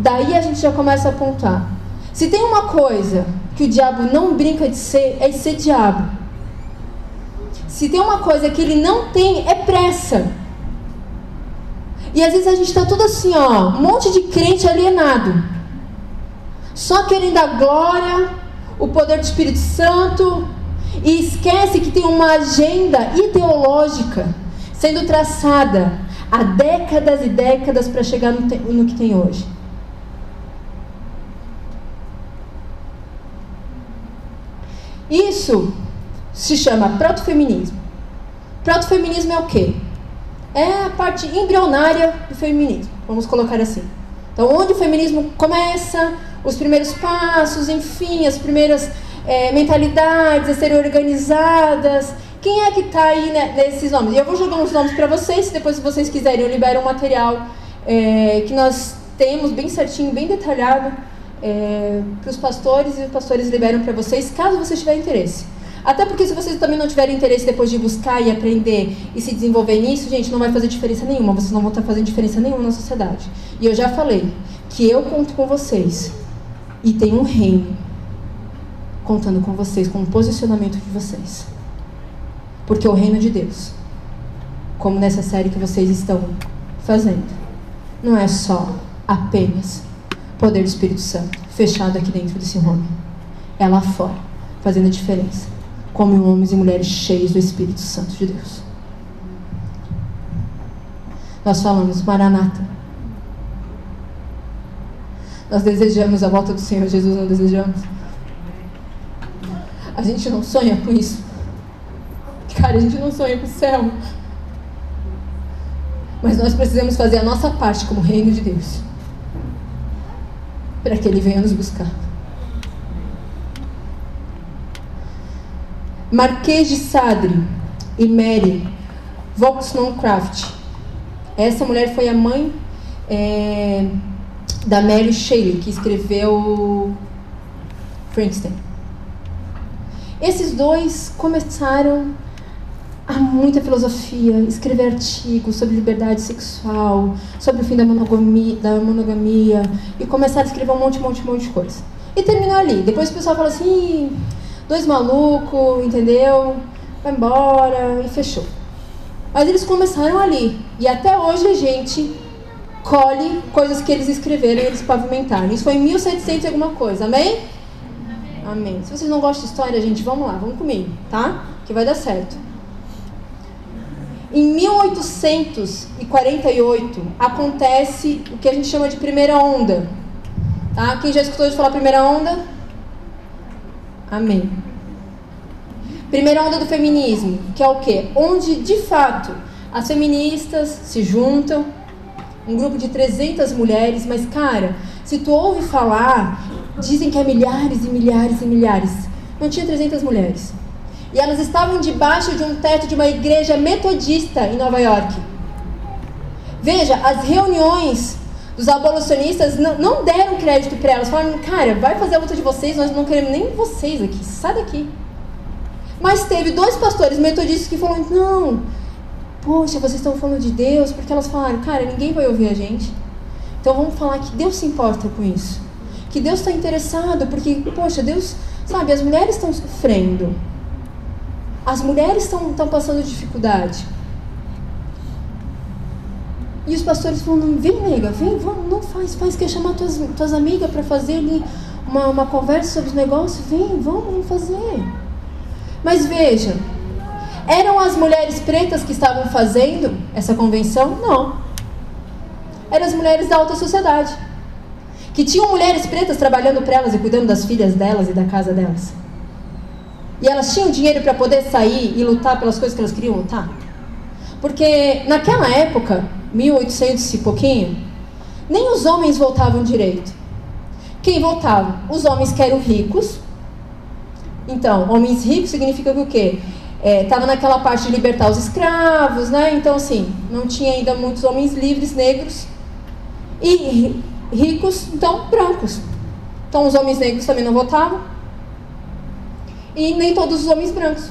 Daí a gente já começa a apontar. Se tem uma coisa que o diabo não brinca de ser, é ser diabo. Se tem uma coisa que ele não tem, é pressa. E às vezes a gente está tudo assim, ó, um monte de crente alienado. Só querendo a glória, o poder do Espírito Santo, e esquece que tem uma agenda ideológica sendo traçada há décadas e décadas para chegar no, no que tem hoje. Isso se chama protofeminismo. Protofeminismo é o quê? É a parte embrionária do feminismo, vamos colocar assim. Então, onde o feminismo começa, os primeiros passos, enfim, as primeiras é, mentalidades a serem organizadas. Quem é que está aí né, nesses nomes? Eu vou jogar uns nomes para vocês, depois se vocês quiserem eu libero um material é, que nós temos bem certinho, bem detalhado é, para os pastores e os pastores liberam para vocês, caso vocês tiverem interesse. Até porque se vocês também não tiverem interesse depois de buscar e aprender e se desenvolver nisso, gente, não vai fazer diferença nenhuma. Vocês não vão estar fazendo diferença nenhuma na sociedade. E eu já falei que eu conto com vocês e tem um reino contando com vocês, com o posicionamento de vocês. Porque o reino de Deus, como nessa série que vocês estão fazendo, não é só apenas poder do Espírito Santo fechado aqui dentro desse homem. É lá fora, fazendo a diferença. Como homens e mulheres cheios do Espírito Santo de Deus. Nós falamos, Maranata. Nós desejamos a volta do Senhor Jesus, não desejamos? A gente não sonha com isso. Cara, a gente não sonha com o céu. Mas nós precisamos fazer a nossa parte como reino de Deus. Para que Ele venha nos buscar. Marquês de Sadre e Mary Wollstonecraft. Essa mulher foi a mãe é, da Mary Shelley, que escreveu Frankenstein. Esses dois começaram a muita filosofia, escrever artigos sobre liberdade sexual, sobre o fim da monogamia, da monogamia e começaram a escrever um monte, um monte, um monte de coisa. E terminou ali. Depois o pessoal falou assim, dois malucos, entendeu? Vai embora e fechou. Mas eles começaram ali. E até hoje a gente colhe coisas que eles escreveram e eles pavimentaram. Isso foi em 1700 e alguma coisa, amém? Amém. Se vocês não gostam de história, gente, vamos lá, vamos comigo, tá? Que vai dar certo. Em 1848 acontece o que a gente chama de primeira onda. Tá? Quem já escutou de falar primeira onda? Amém. Primeira onda do feminismo, que é o quê? Onde de fato as feministas se juntam, um grupo de 300 mulheres, mas cara, se tu ouve falar, dizem que é milhares e milhares e milhares. Não tinha 300 mulheres. E elas estavam debaixo de um teto de uma igreja metodista em Nova York. Veja, as reuniões dos abolicionistas não, não deram crédito para elas. Falaram, cara, vai fazer a luta de vocês, nós não queremos nem vocês aqui, sai daqui. Mas teve dois pastores metodistas que falaram, não, poxa, vocês estão falando de Deus, porque elas falaram, cara, ninguém vai ouvir a gente. Então vamos falar que Deus se importa com isso. Que Deus está interessado, porque, poxa, Deus, sabe, as mulheres estão sofrendo. As mulheres estão passando dificuldade. E os pastores falam, vem nega, vem, vamos, não faz, faz, quer chamar tuas, tuas amigas para fazer ali uma, uma conversa sobre os negócios? Vem, vamos, vamos fazer. Mas veja, eram as mulheres pretas que estavam fazendo essa convenção? Não. Eram as mulheres da alta sociedade. Que tinham mulheres pretas trabalhando para elas e cuidando das filhas delas e da casa delas. E elas tinham dinheiro para poder sair e lutar pelas coisas que elas queriam lutar? Porque naquela época, 1800 e pouquinho, nem os homens votavam direito. Quem votava? Os homens que eram ricos. Então, homens ricos significa o quê? Estava é, naquela parte de libertar os escravos, né? Então, assim, não tinha ainda muitos homens livres, negros. E ricos, então, brancos. Então, os homens negros também não votavam e nem todos os homens brancos,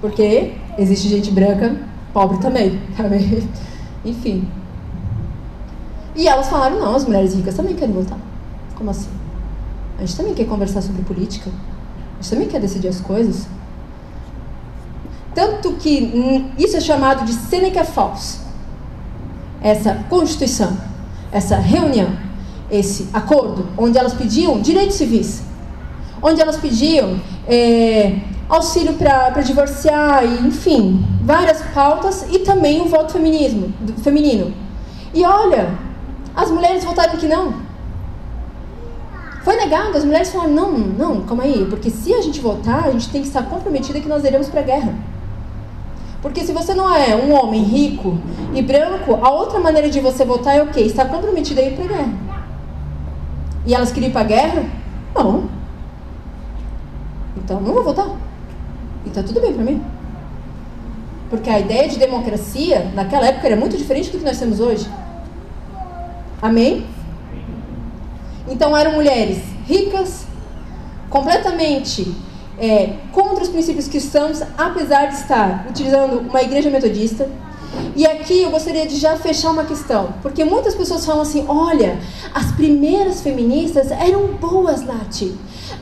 porque existe gente branca pobre também, enfim. E elas falaram, não, as mulheres ricas também querem votar. Como assim? A gente também quer conversar sobre política. A gente também quer decidir as coisas. Tanto que isso é chamado de Seneca Falls. Essa constituição, essa reunião, esse acordo, onde elas pediam direitos civis onde elas pediam é, auxílio para divorciar, e, enfim, várias pautas e também o voto feminismo, feminino. E olha, as mulheres votaram que não. Foi negado, as mulheres falaram: não, não, calma aí, porque se a gente votar, a gente tem que estar comprometida que nós iremos para a guerra. Porque se você não é um homem rico e branco, a outra maneira de você votar é o quê? Estar comprometida a ir para a guerra. E elas queriam ir para a guerra? Não. Então não vou votar. E tá tudo bem para mim. Porque a ideia de democracia naquela época era muito diferente do que nós temos hoje. Amém? Então eram mulheres ricas, completamente é, contra os princípios cristãos, apesar de estar utilizando uma igreja metodista. E aqui eu gostaria de já fechar uma questão, porque muitas pessoas falam assim: olha, as primeiras feministas eram boas, Nath.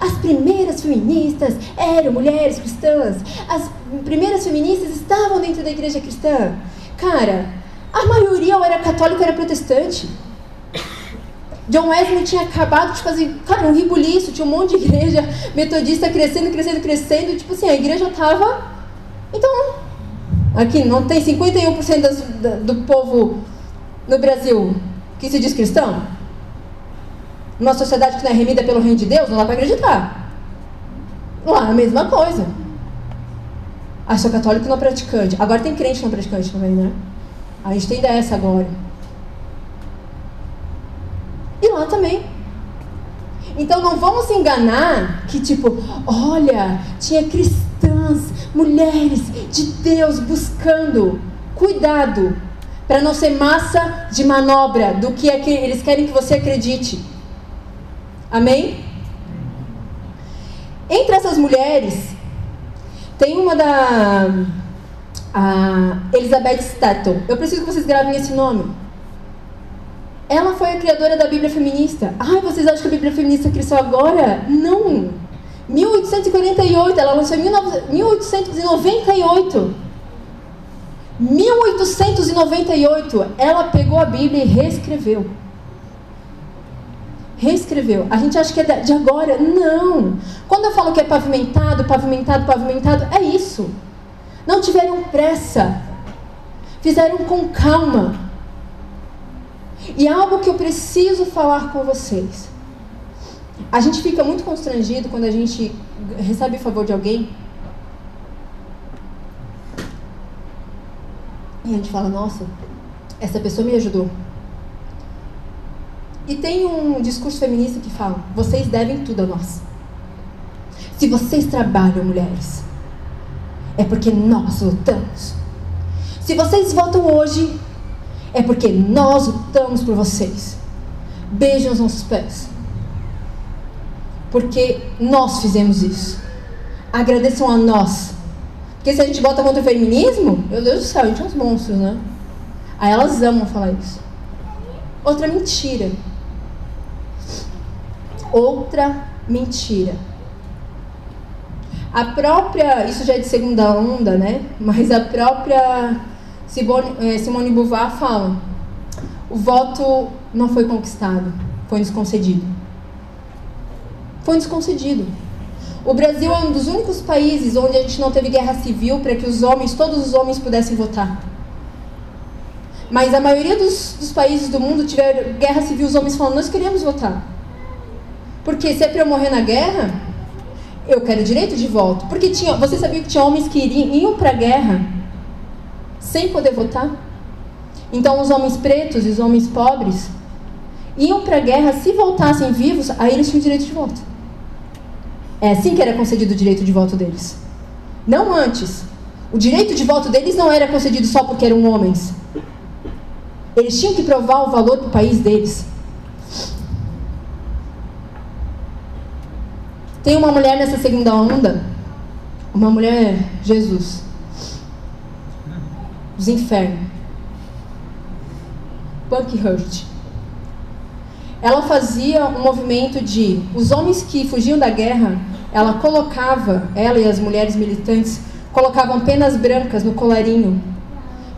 As primeiras feministas eram mulheres cristãs. As primeiras feministas estavam dentro da igreja cristã. Cara, a maioria ou era católica ou era protestante. John Wesley tinha acabado de fazer, cara, um ribuliço, tinha um monte de igreja metodista crescendo, crescendo, crescendo. Tipo assim, a igreja tava. Então, aqui não tem 51% das, do povo no Brasil que se diz cristão? Numa sociedade que não é remida pelo reino de Deus, não dá para acreditar. Lá é a mesma coisa. Ah, sou católico não praticante. Agora tem crente não praticante também, né? A gente tem dessa agora. E lá também. Então não vamos se enganar que tipo, olha, tinha cristãs Mulheres de Deus buscando cuidado para não ser massa de manobra do que é que eles querem que você acredite. Amém? Entre essas mulheres, tem uma da a Elizabeth Staton. Eu preciso que vocês gravem esse nome. Ela foi a criadora da Bíblia feminista. Ai, vocês acham que a Bíblia feminista cresceu agora? Não. 1848, ela lançou em 1898. 1898, ela pegou a Bíblia e reescreveu. Reescreveu. A gente acha que é de agora. Não. Quando eu falo que é pavimentado, pavimentado, pavimentado, é isso. Não tiveram pressa. Fizeram com calma. E algo que eu preciso falar com vocês. A gente fica muito constrangido quando a gente recebe o favor de alguém. E a gente fala, nossa, essa pessoa me ajudou. E tem um discurso feminista que fala: vocês devem tudo a nós. Se vocês trabalham, mulheres, é porque nós lutamos. Se vocês votam hoje, é porque nós lutamos por vocês. Beijam os nossos pés porque nós fizemos isso. Agradeçam a nós. Porque se a gente bota contra o feminismo, meu Deus do céu, a gente é uns monstros, né? Aí elas amam falar isso. Outra mentira. Outra mentira. A própria, isso já é de segunda onda, né? Mas a própria Simone, eh, Simone Beauvoir fala: o voto não foi conquistado, foi nos concedido foi desconcedido. O Brasil é um dos únicos países onde a gente não teve guerra civil para que os homens, todos os homens, pudessem votar. Mas a maioria dos, dos países do mundo tiveram guerra civil, os homens falam, nós queremos votar. Porque se é para eu morrer na guerra, eu quero direito de voto. Porque tinha, você sabia que tinha homens que iriam, iam para a guerra sem poder votar? Então os homens pretos e os homens pobres iam para a guerra, se voltassem vivos, aí eles tinham direito de voto. É assim que era concedido o direito de voto deles. Não antes. O direito de voto deles não era concedido só porque eram homens. Eles tinham que provar o valor para o país deles. Tem uma mulher nessa segunda onda, uma mulher, Jesus, dos infernos, Hurt. Ela fazia um movimento de os homens que fugiam da guerra ela colocava, ela e as mulheres militantes, colocavam penas brancas no colarinho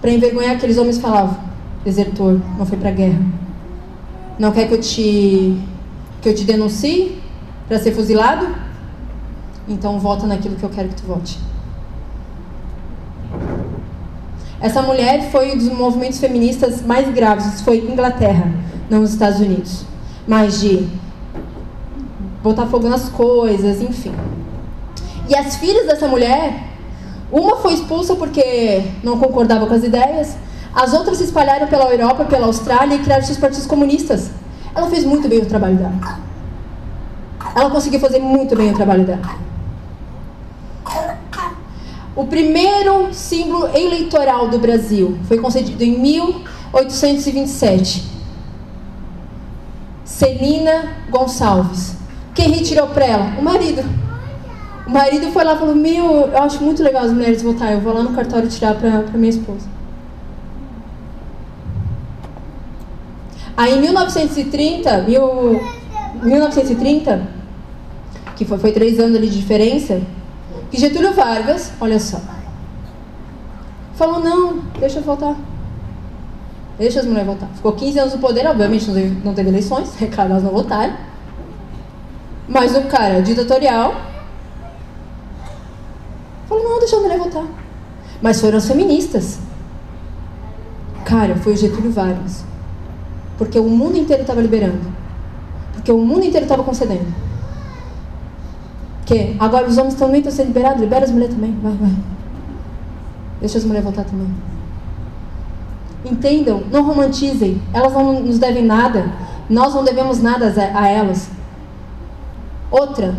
para envergonhar aqueles homens que falavam: desertor, não foi para a guerra. Não quer que eu te que eu te denuncie para ser fuzilado? Então vota naquilo que eu quero que tu vote. Essa mulher foi um dos movimentos feministas mais graves, foi Inglaterra, não nos Estados Unidos. Mas de botar fogo nas coisas, enfim. E as filhas dessa mulher, uma foi expulsa porque não concordava com as ideias, as outras se espalharam pela Europa, pela Austrália e criaram seus partidos comunistas. Ela fez muito bem o trabalho dela. Ela conseguiu fazer muito bem o trabalho dela. O primeiro símbolo eleitoral do Brasil foi concedido em 1827. Celina Gonçalves. Quem retirou para ela? O marido. O marido foi lá e falou: Meu, eu acho muito legal as mulheres votar, eu vou lá no cartório tirar para minha esposa. Aí em 1930, mil, 1930, que foi, foi três anos de diferença, que Getúlio Vargas, olha só, falou: Não, deixa eu votar. Deixa as mulheres votar. Ficou 15 anos no poder, obviamente não teve, não teve eleições, recado, elas não votaram. Mas o cara ditatorial falou, não, deixa a mulher votar. Mas foram as feministas. Cara, foi o Getúlio Vargas. Porque o mundo inteiro estava liberando. Porque o mundo inteiro estava concedendo. Que agora os homens também estão sendo liberados, libera as mulheres também. Vai, vai. Deixa as mulheres votar também. Entendam, não romantizem. Elas não nos devem nada. Nós não devemos nada a elas. Outra,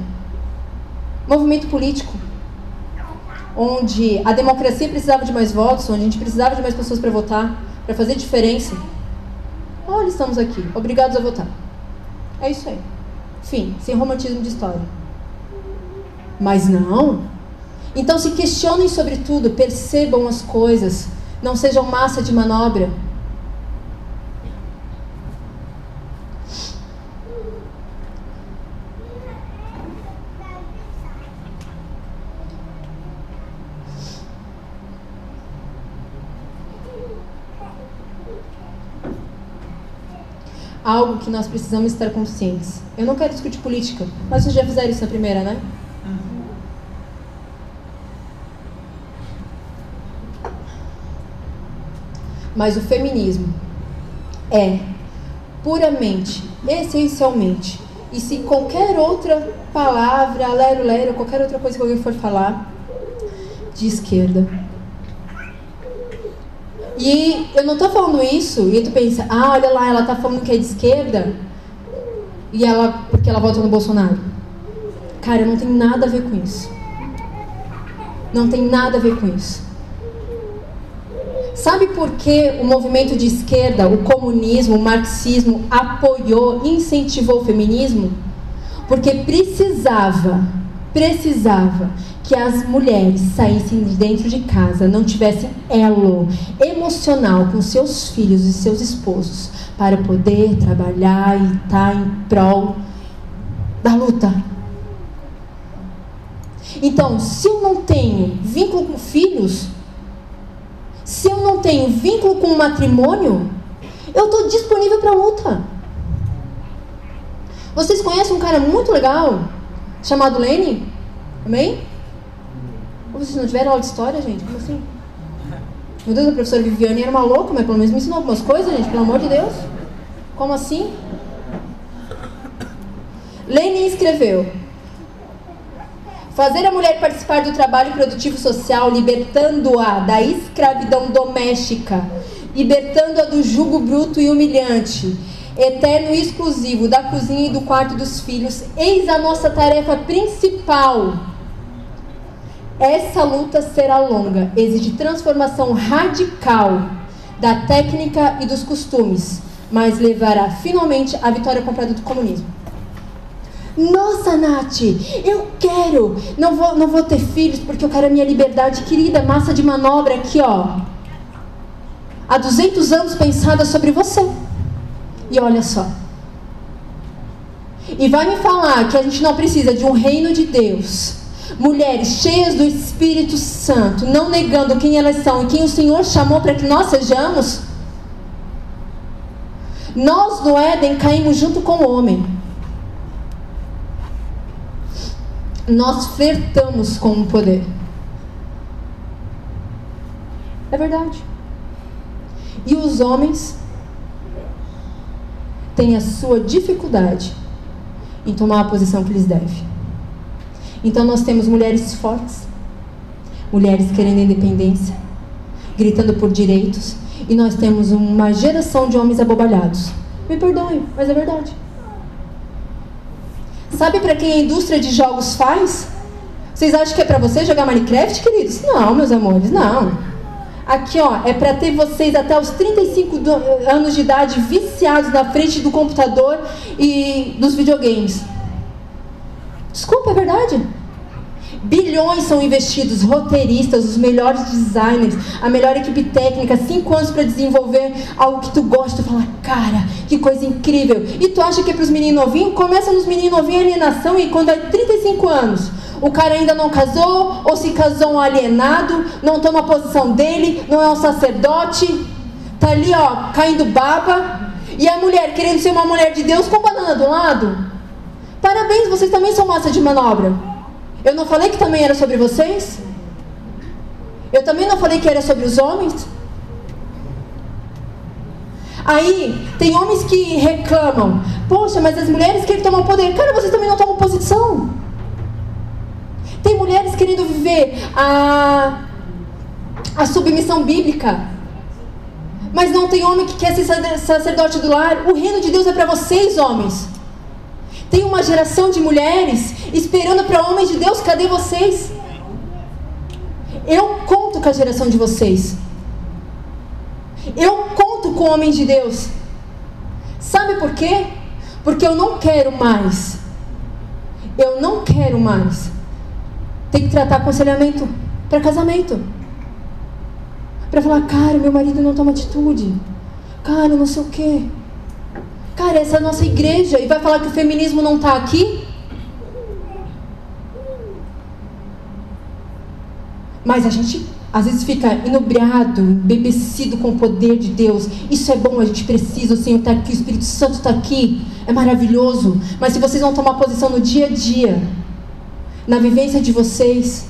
movimento político. onde a democracia precisava de mais votos, onde a gente precisava de mais pessoas para votar, para fazer diferença. Olha, estamos aqui, obrigados a votar. É isso aí. Fim, sem romantismo de história. Mas não. Então se questionem sobre tudo, percebam as coisas, não sejam massa de manobra. algo que nós precisamos estar conscientes. Eu não quero discutir política, mas vocês já fizeram isso na primeira, né? Mas o feminismo é puramente, essencialmente, e se qualquer outra palavra, lero, lero, qualquer outra coisa que alguém for falar, de esquerda. E eu não estou falando isso, e tu pensa, ah, olha lá, ela está falando que é de esquerda, e ela, porque ela vota no Bolsonaro. Cara, não tem nada a ver com isso. Não tem nada a ver com isso. Sabe por que o movimento de esquerda, o comunismo, o marxismo apoiou, incentivou o feminismo? Porque precisava, precisava que as mulheres saíssem de dentro de casa, não tivessem elo emocional com seus filhos e seus esposos para poder trabalhar e estar em prol da luta. Então, se eu não tenho vínculo com filhos, se eu não tenho vínculo com o matrimônio, eu estou disponível para luta. Vocês conhecem um cara muito legal chamado Lenny? Amém? Ou vocês não tiveram aula de história, gente? Como assim? Meu Deus, a professora Viviane era uma louca, mas pelo menos me ensinou algumas coisas, gente, pelo amor de Deus. Como assim? Lenin escreveu: Fazer a mulher participar do trabalho produtivo social, libertando-a da escravidão doméstica, libertando-a do jugo bruto e humilhante, eterno e exclusivo da cozinha e do quarto dos filhos, eis a nossa tarefa principal essa luta será longa, exige transformação radical da técnica e dos costumes, mas levará finalmente à vitória completa do comunismo. Nossa, Nath, eu quero. Não vou, não vou ter filhos porque eu quero a minha liberdade. Querida, massa de manobra aqui, ó. Há 200 anos pensada sobre você. E olha só. E vai me falar que a gente não precisa de um reino de Deus mulheres cheias do Espírito Santo, não negando quem elas são e quem o Senhor chamou para que nós sejamos, nós no Éden caímos junto com o homem. Nós flertamos com o poder. É verdade. E os homens têm a sua dificuldade em tomar a posição que lhes deve. Então nós temos mulheres fortes, mulheres querendo independência, gritando por direitos, e nós temos uma geração de homens abobalhados. Me perdoem, mas é verdade. Sabe para quem a indústria de jogos faz? Vocês acham que é para você jogar Minecraft, queridos? Não, meus amores, não. Aqui, ó, é para ter vocês até os 35 anos de idade viciados na frente do computador e dos videogames. Desculpa, é verdade. Bilhões são investidos, roteiristas, os melhores designers, a melhor equipe técnica, cinco anos para desenvolver algo que tu gosta. Tu fala, cara, que coisa incrível. E tu acha que é para os meninos novinhos? Começa nos meninos novinhos alienação e quando é 35 anos, o cara ainda não casou, ou se casou um alienado, não toma a posição dele, não é um sacerdote, tá ali ó, caindo baba. E a mulher querendo ser uma mulher de Deus com banana do lado. Parabéns, vocês também são massa de manobra. Eu não falei que também era sobre vocês? Eu também não falei que era sobre os homens? Aí, tem homens que reclamam: Poxa, mas as mulheres querem tomar poder. Cara, vocês também não tomam posição. Tem mulheres querendo viver a, a submissão bíblica. Mas não tem homem que quer ser sacerdote do lar. O reino de Deus é para vocês, homens. Tem uma geração de mulheres esperando para homens de Deus, cadê vocês? Eu conto com a geração de vocês. Eu conto com homens de Deus. Sabe por quê? Porque eu não quero mais. Eu não quero mais. Tem que tratar aconselhamento para casamento. Para falar, cara, meu marido não toma atitude. Cara, não sei o quê. Cara, essa é a nossa igreja. E vai falar que o feminismo não está aqui? Mas a gente às vezes fica inubriado, embebecido com o poder de Deus. Isso é bom, a gente precisa, o Senhor está aqui, o Espírito Santo está aqui, é maravilhoso. Mas se vocês não tomar posição no dia a dia, na vivência de vocês,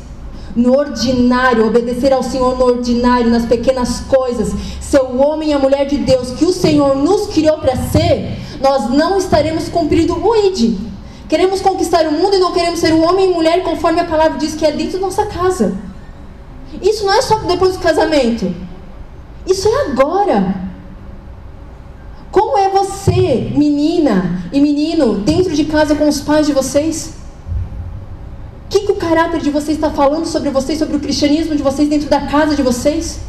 no ordinário, obedecer ao Senhor no ordinário, nas pequenas coisas, ser o homem e a mulher de Deus que o Senhor nos criou para ser, nós não estaremos cumprindo o ID. Queremos conquistar o mundo e não queremos ser o homem e mulher conforme a palavra diz que é dentro da nossa casa. Isso não é só depois do casamento. Isso é agora. Como é você, menina e menino, dentro de casa com os pais de vocês? Caráter de vocês está falando sobre vocês, sobre o cristianismo de vocês dentro da casa de vocês?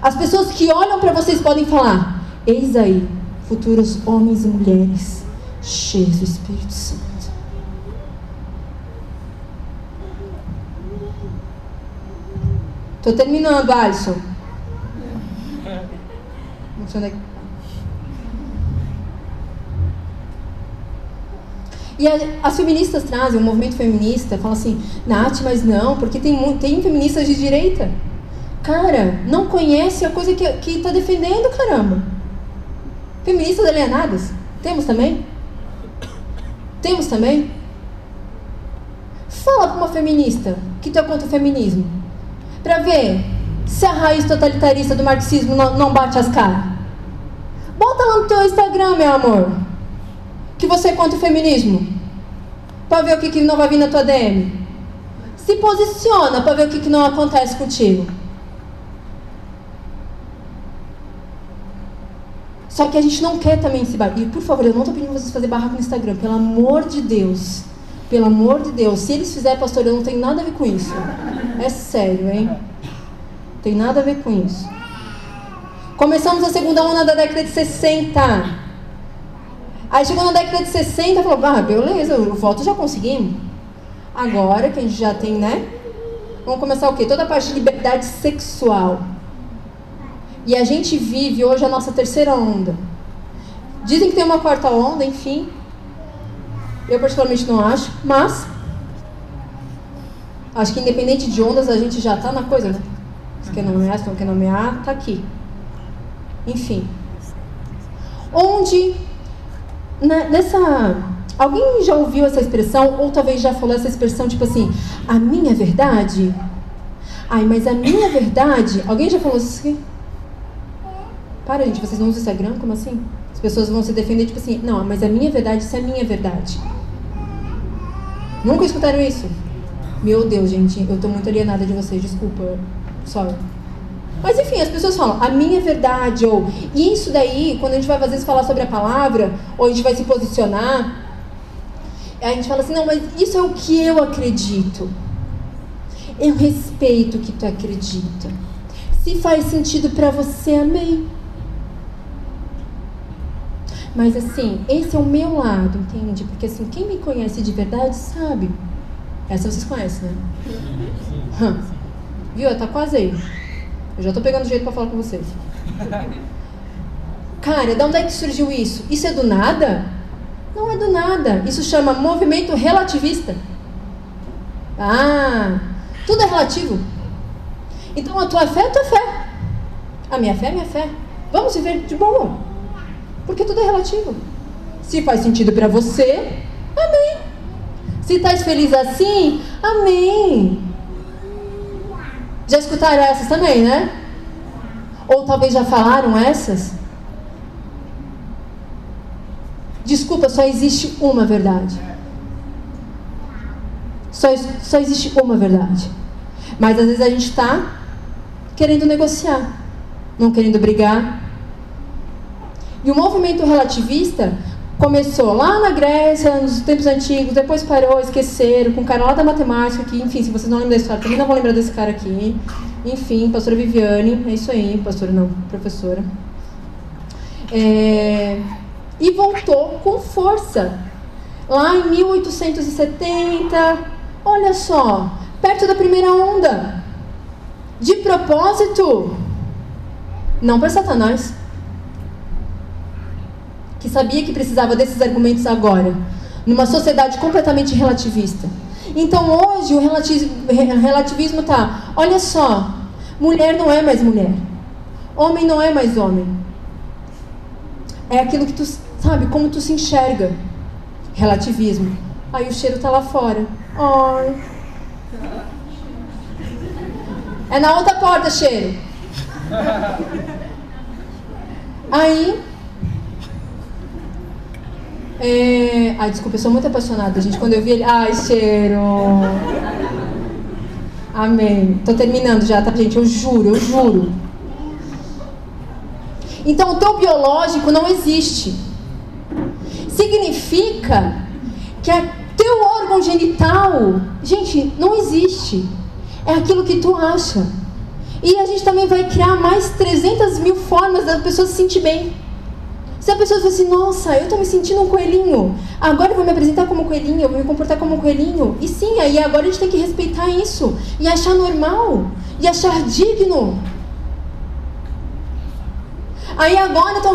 As pessoas que olham para vocês podem falar: Eis aí, futuros homens e mulheres cheios do Espírito Santo. Tô terminando, Alisson. Não sei onde é que... E a, as feministas trazem, o movimento feminista, fala assim, Nath, mas não, porque tem, tem feministas de direita. Cara, não conhece a coisa que está defendendo, caramba. Feministas alienadas. Temos também? Temos também? Fala para uma feminista que está contra o feminismo para ver se a raiz totalitarista do marxismo não, não bate as caras. Bota lá no teu Instagram, meu amor, que você é contra o feminismo, para ver o que, que não vai vir na tua DM. Se posiciona para ver o que, que não acontece contigo. Só que a gente não quer também se barrar. E por favor, eu não estou pedindo vocês fazer barraco no Instagram, pelo amor de Deus. Pelo amor de Deus, se eles fizerem, pastor, eu não tenho nada a ver com isso. É sério, hein? Tem nada a ver com isso. Começamos a segunda onda da década de 60. Aí chegou na década de 60 e falou, ah, beleza, o voto já conseguimos. Agora que a gente já tem, né? Vamos começar o quê? Toda a parte de liberdade sexual. E a gente vive hoje a nossa terceira onda. Dizem que tem uma quarta onda, enfim. Eu particularmente não acho, mas acho que independente de ondas a gente já está na coisa, né? Se quer nomear, se não quer nomear, tá aqui. Enfim. Onde nessa alguém já ouviu essa expressão ou talvez já falou essa expressão tipo assim, a minha verdade? Ai, mas a minha verdade, alguém já falou isso aqui? Para, gente, vocês não usam Instagram? Como assim? As pessoas vão se defender, tipo assim, não, mas a minha verdade, isso é a minha verdade. Nunca escutaram isso? Meu Deus, gente, eu tô muito alienada de vocês, desculpa. Sorry. Mas enfim, as pessoas falam, a minha verdade, ou isso daí, quando a gente vai às vezes falar sobre a palavra, ou a gente vai se posicionar, a gente fala assim, não, mas isso é o que eu acredito. Eu respeito o que tu acredita. Se faz sentido para você, amém. Mas assim, esse é o meu lado, entende? Porque assim, quem me conhece de verdade sabe. Essa vocês conhecem, né? Viu? Tá quase aí. Eu já tô pegando jeito pra falar com vocês. Cara, de onde é que surgiu isso? Isso é do nada? Não é do nada. Isso chama movimento relativista. Ah, tudo é relativo. Então a tua fé é tua fé. A minha fé é minha fé. Vamos viver de boa. Porque tudo é relativo. Se faz sentido para você, amém. Se estás feliz assim, amém. Já escutaram essas também, né? Ou talvez já falaram essas? Desculpa, só existe uma verdade. Só, só existe uma verdade. Mas às vezes a gente está querendo negociar, não querendo brigar, e o movimento relativista Começou lá na Grécia, nos tempos antigos, depois parou, esqueceram, com o cara lá da matemática, que, enfim, se vocês não lembram da história, também não vão lembrar desse cara aqui. Enfim, pastora Viviane, é isso aí, pastora não, professora. É, e voltou com força. Lá em 1870, olha só, perto da primeira onda. De propósito, não para Satanás, que sabia que precisava desses argumentos agora, numa sociedade completamente relativista. Então hoje o relativismo está, olha só, mulher não é mais mulher, homem não é mais homem. É aquilo que tu sabe, como tu se enxerga. Relativismo. Aí o cheiro está lá fora. Ai. É na outra porta, cheiro. Aí. É... Ai, desculpa, eu sou muito apaixonada, gente. Quando eu vi ele. Ai, cheiro. Amém. Tô terminando já, tá, gente? Eu juro, eu juro. Então, o teu biológico não existe. Significa que o teu órgão genital, gente, não existe é aquilo que tu acha. E a gente também vai criar mais 300 mil formas da pessoa se sentir bem. Se a pessoa fala assim, nossa, eu estou me sentindo um coelhinho, agora eu vou me apresentar como coelhinho, eu vou me comportar como coelhinho. E sim, aí agora a gente tem que respeitar isso e achar normal e achar digno. Aí agora estão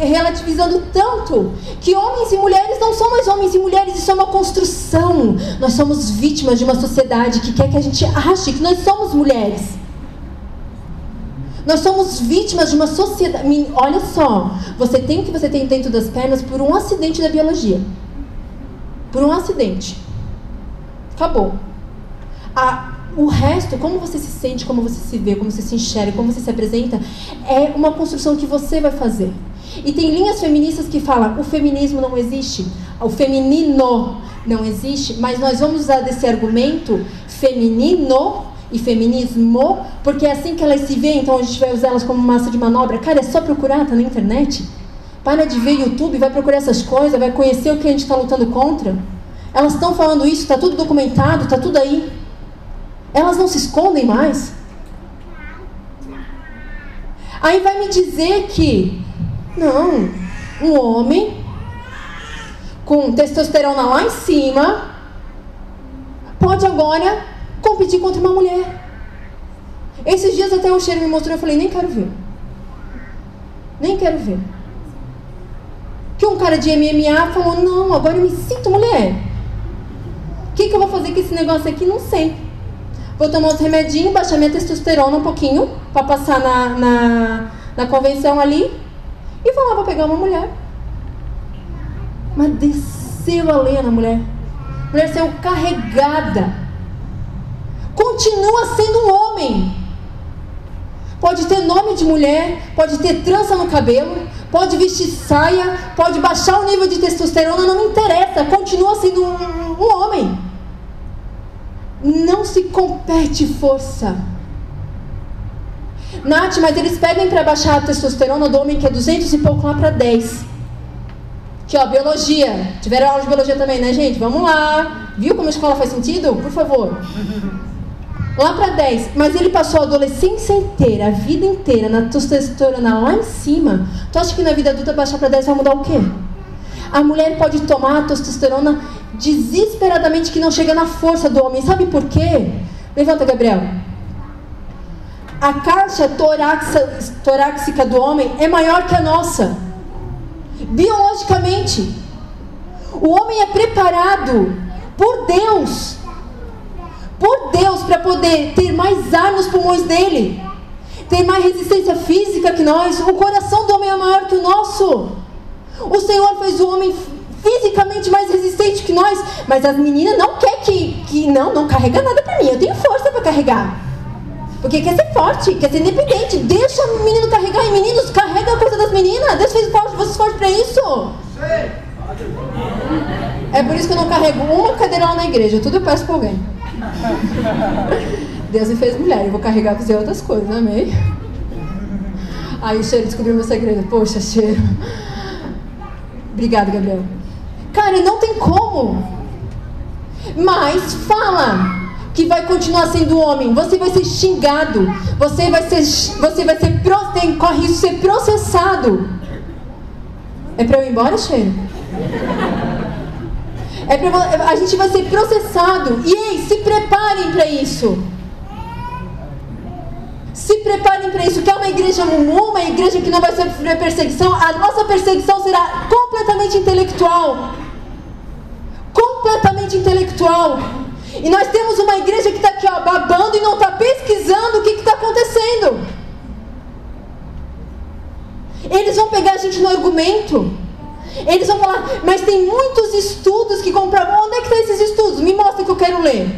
relativizando tanto que homens e mulheres não são mais homens e mulheres, isso é uma construção. Nós somos vítimas de uma sociedade que quer que a gente ache que nós somos mulheres. Nós somos vítimas de uma sociedade. Olha só, você tem o que você tem dentro das pernas por um acidente da biologia. Por um acidente. Acabou. A o resto, como você se sente, como você se vê, como você se enxerga, como você se apresenta, é uma construção que você vai fazer. E tem linhas feministas que falam: o feminismo não existe, o feminino não existe, mas nós vamos usar desse argumento feminino e feminismo, porque é assim que elas se veem, então a gente vai usar elas como massa de manobra. Cara, é só procurar, tá na internet. Para de ver YouTube, vai procurar essas coisas, vai conhecer o que a gente está lutando contra. Elas estão falando isso, está tudo documentado, está tudo aí. Elas não se escondem mais. Aí vai me dizer que, não, um homem com testosterona lá em cima pode agora competir contra uma mulher. Esses dias até o cheiro me mostrou, eu falei, nem quero ver. Nem quero ver. Que um cara de MMA falou, não, agora eu me sinto mulher. O que, que eu vou fazer com esse negócio aqui? Não sei. Vou tomar uns remedinhos, baixar minha testosterona um pouquinho, para passar na, na, na convenção ali. E vou lá para pegar uma mulher. Mas desceu a lenha na mulher. A mulher saiu carregada. Continua sendo um homem. Pode ter nome de mulher, pode ter trança no cabelo, pode vestir saia, pode baixar o nível de testosterona, não me interessa. Continua sendo um, um homem não se compete força. Nath, mas eles pedem para baixar a testosterona do homem que é 200 e pouco lá para 10. Aqui, ó, biologia. Tiveram aula de biologia também, né, gente? Vamos lá. Viu como a escola faz sentido? Por favor. Lá para 10. Mas ele passou a adolescência inteira, a vida inteira, na testosterona lá em cima. Tu acha que na vida adulta baixar para 10 vai mudar o quê? A mulher pode tomar a testosterona desesperadamente que não chega na força do homem. Sabe por quê? Levanta, Gabriel. A caixa torácica do homem é maior que a nossa. Biologicamente. O homem é preparado por Deus. Por Deus para poder ter mais ar nos pulmões dele. Ter mais resistência física que nós. O coração do homem é maior que o nosso. O Senhor fez o homem fisicamente mais resistente que nós, mas as meninas não quer que, que não, não carrega nada para mim. Eu tenho força para carregar. Porque quer ser forte, quer ser independente. Deixa o menino carregar. E meninos, carrega a coisa das meninas. Deus fez forte, vocês fortes para isso. É por isso que eu não carrego uma cadeira lá na igreja. Tudo eu peço para alguém. Deus me fez mulher. Eu vou carregar fazer outras coisas, amém? Aí o cheiro descobriu meu segredo. Poxa, cheiro. Obrigada, Gabriel. Cara, não tem como. Mas fala que vai continuar sendo homem. Você vai ser xingado. Você vai ser, você vai ser, tem, corre isso ser processado. É para eu ir embora, cheiro? É pra, a gente vai ser processado. E ei, se preparem para isso. Se preparem para isso. Que é uma igreja mumu, uma igreja que não vai sofrer perseguição. A nossa perseguição será completamente intelectual. Completamente intelectual. E nós temos uma igreja que está aqui ó, babando e não está pesquisando o que está acontecendo. Eles vão pegar a gente no argumento. Eles vão falar, mas tem muitos estudos que comprovam. Onde é que estão esses estudos? Me mostra que eu quero ler.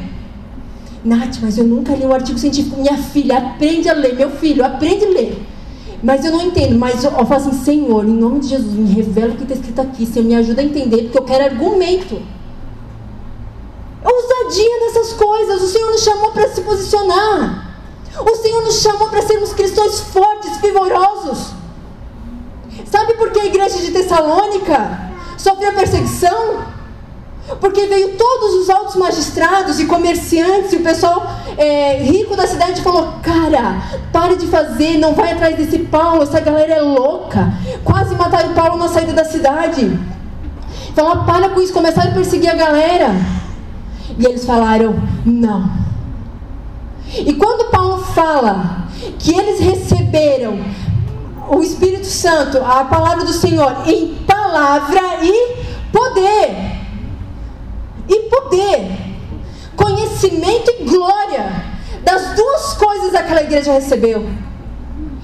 Nath, mas eu nunca li um artigo científico. Minha filha, aprende a ler. Meu filho, aprende a ler. Mas eu não entendo. Mas eu, eu falo assim, Senhor, em nome de Jesus, me revela o que está escrito aqui. Senhor, me ajuda a entender, porque eu quero argumento. Ousadia nessas coisas. O Senhor nos chamou para se posicionar. O Senhor nos chamou para sermos cristãos fortes, vigorosos. Sabe por que a igreja de Tessalônica sofreu perseguição? Porque veio todos os altos magistrados e comerciantes e o pessoal é, rico da cidade falou: Cara, pare de fazer, não vai atrás desse Paulo, essa galera é louca. Quase mataram Paulo na saída da cidade. Falaram: Para com isso, começaram a perseguir a galera. E eles falaram: Não. E quando Paulo fala que eles receberam o Espírito Santo, a palavra do Senhor, em palavra e poder. E poder. Conhecimento e glória. Das duas coisas aquela igreja recebeu.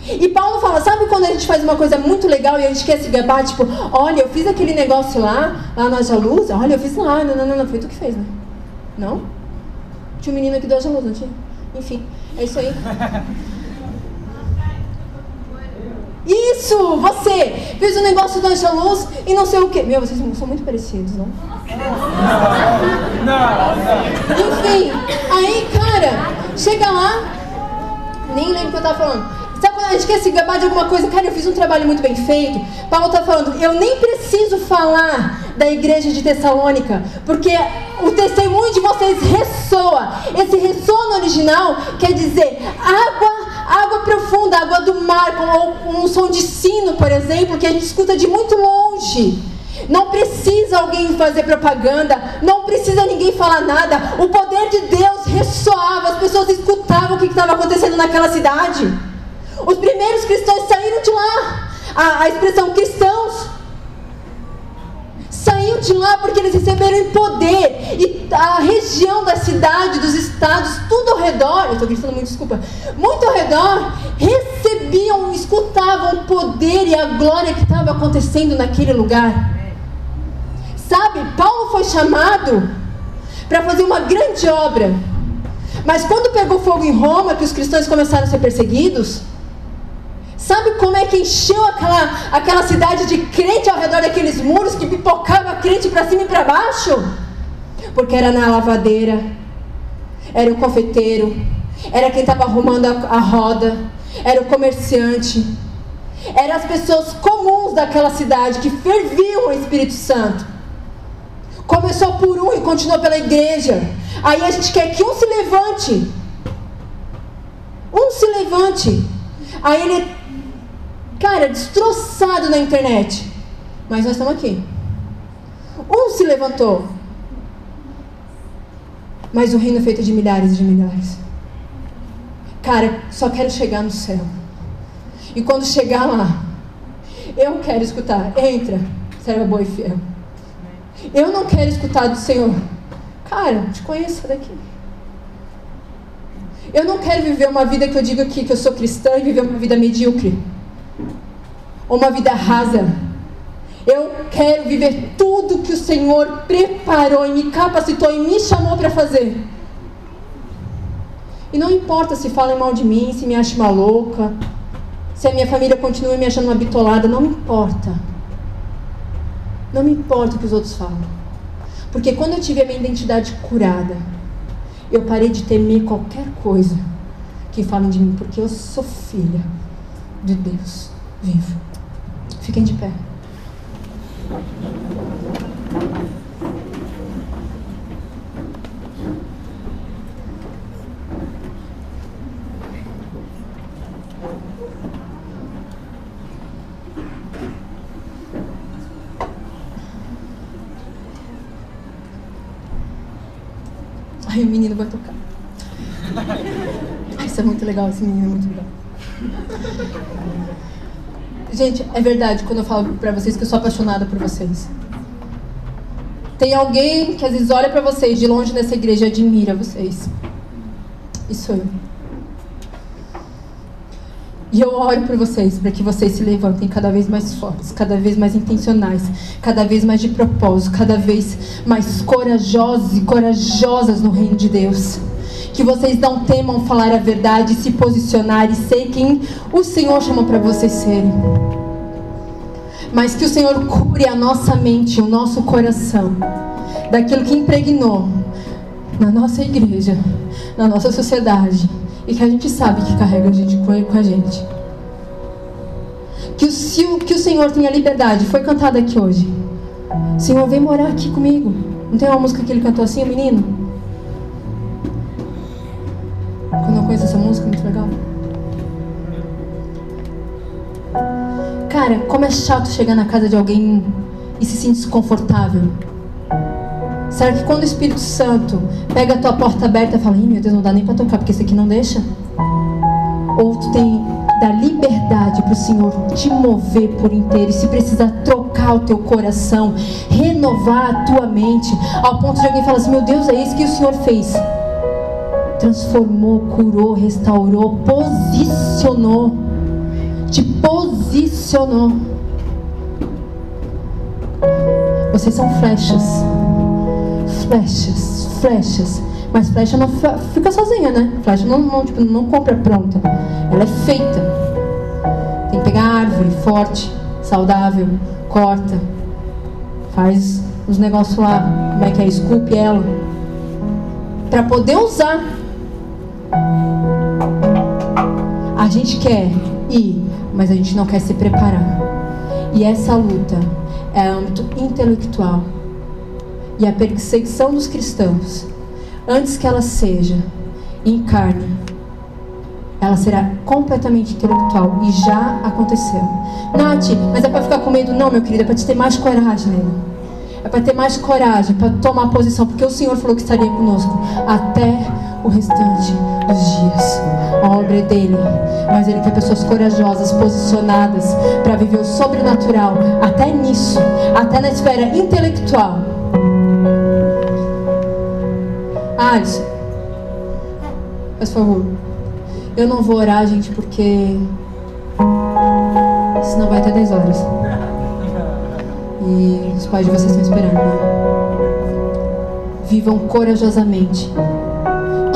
E Paulo fala, sabe quando a gente faz uma coisa muito legal e a gente quer se gabar, tipo, olha, eu fiz aquele negócio lá, lá na Luz, olha, eu fiz lá, não, não, não, não, foi tu que fez, né? Não? Tinha um menino aqui do Luz, não tinha? Enfim, é isso aí. Isso, você fez um negócio do Anjo Luz e não sei o que. Meu, vocês são muito parecidos, não? Não, não. Enfim, aí, cara, chega lá, nem lembro o que eu tava falando. Sabe quando a gente quer se gabar de alguma coisa? Cara, eu fiz um trabalho muito bem feito. Paulo está falando, eu nem preciso falar da igreja de Tessalônica, porque o testemunho de vocês ressoa. Esse ressoa no original quer dizer água água profunda, água do mar, com um som de sino, por exemplo, que a gente escuta de muito longe. Não precisa alguém fazer propaganda, não precisa ninguém falar nada. O poder de Deus ressoava, as pessoas escutavam o que estava acontecendo naquela cidade. Os primeiros cristãos saíram de lá. A, a expressão cristãos de lá porque eles receberam poder. E a região da cidade, dos estados, tudo ao redor, eu estou gritando muito, desculpa, muito ao redor, recebiam, escutavam o poder e a glória que estava acontecendo naquele lugar. Sabe, Paulo foi chamado para fazer uma grande obra. Mas quando pegou fogo em Roma, que os cristãos começaram a ser perseguidos, Sabe como é que encheu aquela, aquela cidade de crente ao redor daqueles muros que pipocava crente para cima e para baixo? Porque era na lavadeira, era o confeiteiro, era quem estava arrumando a, a roda, era o comerciante, eram as pessoas comuns daquela cidade que ferviam o Espírito Santo. Começou por um e continuou pela igreja. Aí a gente quer que um se levante. Um se levante. Aí ele cara, destroçado na internet. Mas nós estamos aqui. Um se levantou. Mas o reino é feito de milhares e de milhares. Cara, só quero chegar no céu. E quando chegar lá, eu quero escutar. Entra, serva boa e fiel. Eu não quero escutar do Senhor. Cara, te conheço daqui. Eu não quero viver uma vida que eu digo aqui que eu sou cristã e viver uma vida medíocre ou uma vida rasa. Eu quero viver tudo que o Senhor preparou e me capacitou e me chamou para fazer. E não importa se falam mal de mim, se me acham uma louca, se a minha família continua me achando uma bitolada, não me importa. Não me importa o que os outros falam. Porque quando eu tive a minha identidade curada, eu parei de temer qualquer coisa que falem de mim, porque eu sou filha de Deus vivo. Fiquem de pé. Aí o menino vai tocar. Ai, isso é muito legal, esse menino é muito legal. Gente, é verdade quando eu falo pra vocês que eu sou apaixonada por vocês. Tem alguém que às vezes olha pra vocês de longe nessa igreja e admira vocês. Isso eu. E eu oro por vocês, para que vocês se levantem cada vez mais fortes, cada vez mais intencionais, cada vez mais de propósito, cada vez mais corajosos e corajosas no reino de Deus. Que vocês não temam falar a verdade, se posicionar e ser quem o Senhor chamou para vocês serem. Mas que o Senhor cure a nossa mente, o nosso coração, daquilo que impregnou na nossa igreja, na nossa sociedade e que a gente sabe que carrega a gente com a gente. Que o, que o Senhor tenha liberdade, foi cantado aqui hoje. Senhor, vem morar aqui comigo. Não tem uma música que ele cantou assim, menino? Quando eu conheço essa música, muito legal. Cara, como é chato chegar na casa de alguém e se sentir desconfortável. Será que quando o Espírito Santo pega a tua porta aberta e fala, Ih, meu Deus, não dá nem para tocar, porque esse aqui não deixa? Ou tu tem da liberdade para o Senhor te mover por inteiro e se precisar trocar o teu coração, renovar a tua mente, ao ponto de alguém falar assim, meu Deus, é isso que o Senhor fez. Transformou, curou, restaurou, posicionou. Te posicionou. Vocês são flechas flechas, flechas. Mas flecha não fica sozinha, né? Flecha não, não, tipo, não compra pronta. Ela é feita. Tem que pegar árvore forte, saudável, corta, faz os negócios lá, como é que é? Esculpe ela. Para poder usar. A gente quer ir, mas a gente não quer se preparar. E essa luta é âmbito intelectual e a perseguição dos cristãos, antes que ela seja em carne, ela será completamente intelectual e já aconteceu. Nath, mas é para ficar com medo? Não, meu querido, é para te ter mais coragem, né? É para ter mais coragem, para tomar posição, porque o Senhor falou que estaria conosco até o restante dos dias. A obra é dele, mas ele quer pessoas corajosas, posicionadas para viver o sobrenatural, até nisso, até na esfera intelectual Alisson, por favor. Eu não vou orar, gente, porque senão vai até 10 horas. E os pais de vocês estão esperando, né? Vivam corajosamente.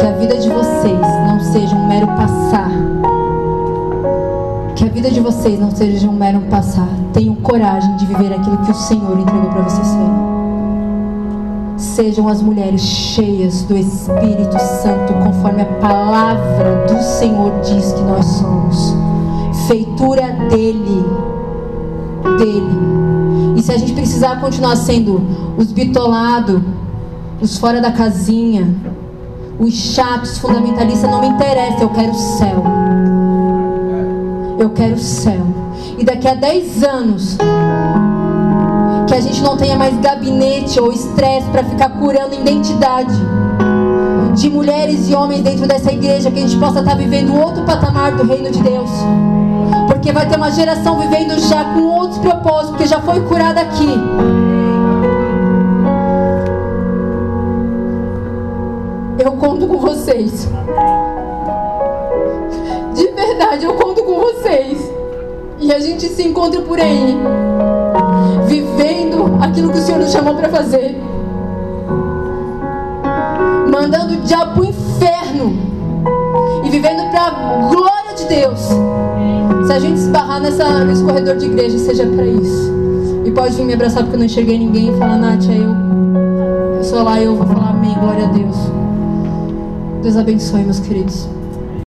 Que a vida de vocês não seja um mero passar. Que a vida de vocês não seja um mero passar. Tenham coragem de viver aquilo que o Senhor entregou para vocês sejam as mulheres cheias do Espírito Santo, conforme a palavra do Senhor diz que nós somos. Feitura dele. Dele. E se a gente precisar continuar sendo os bitolados, os fora da casinha, os chatos, fundamentalistas, não me interessa, eu quero o céu. Eu quero o céu. E daqui a 10 anos que a gente não tenha mais gabinete ou estresse para ficar curando identidade de mulheres e homens dentro dessa igreja, que a gente possa estar tá vivendo outro patamar do reino de Deus. Porque vai ter uma geração vivendo já com outros propósitos, porque já foi curada aqui. Conto com vocês. De verdade, eu conto com vocês. E a gente se encontra por aí vivendo aquilo que o Senhor nos chamou para fazer, mandando o diabo para o inferno e vivendo para a glória de Deus. Se a gente esbarrar nessa, nesse corredor de igreja, seja para isso. E pode vir me abraçar porque eu não enxerguei ninguém e falar, Nath, aí eu, eu sou lá eu vou falar amém, glória a Deus. Deus abençoe, meus queridos.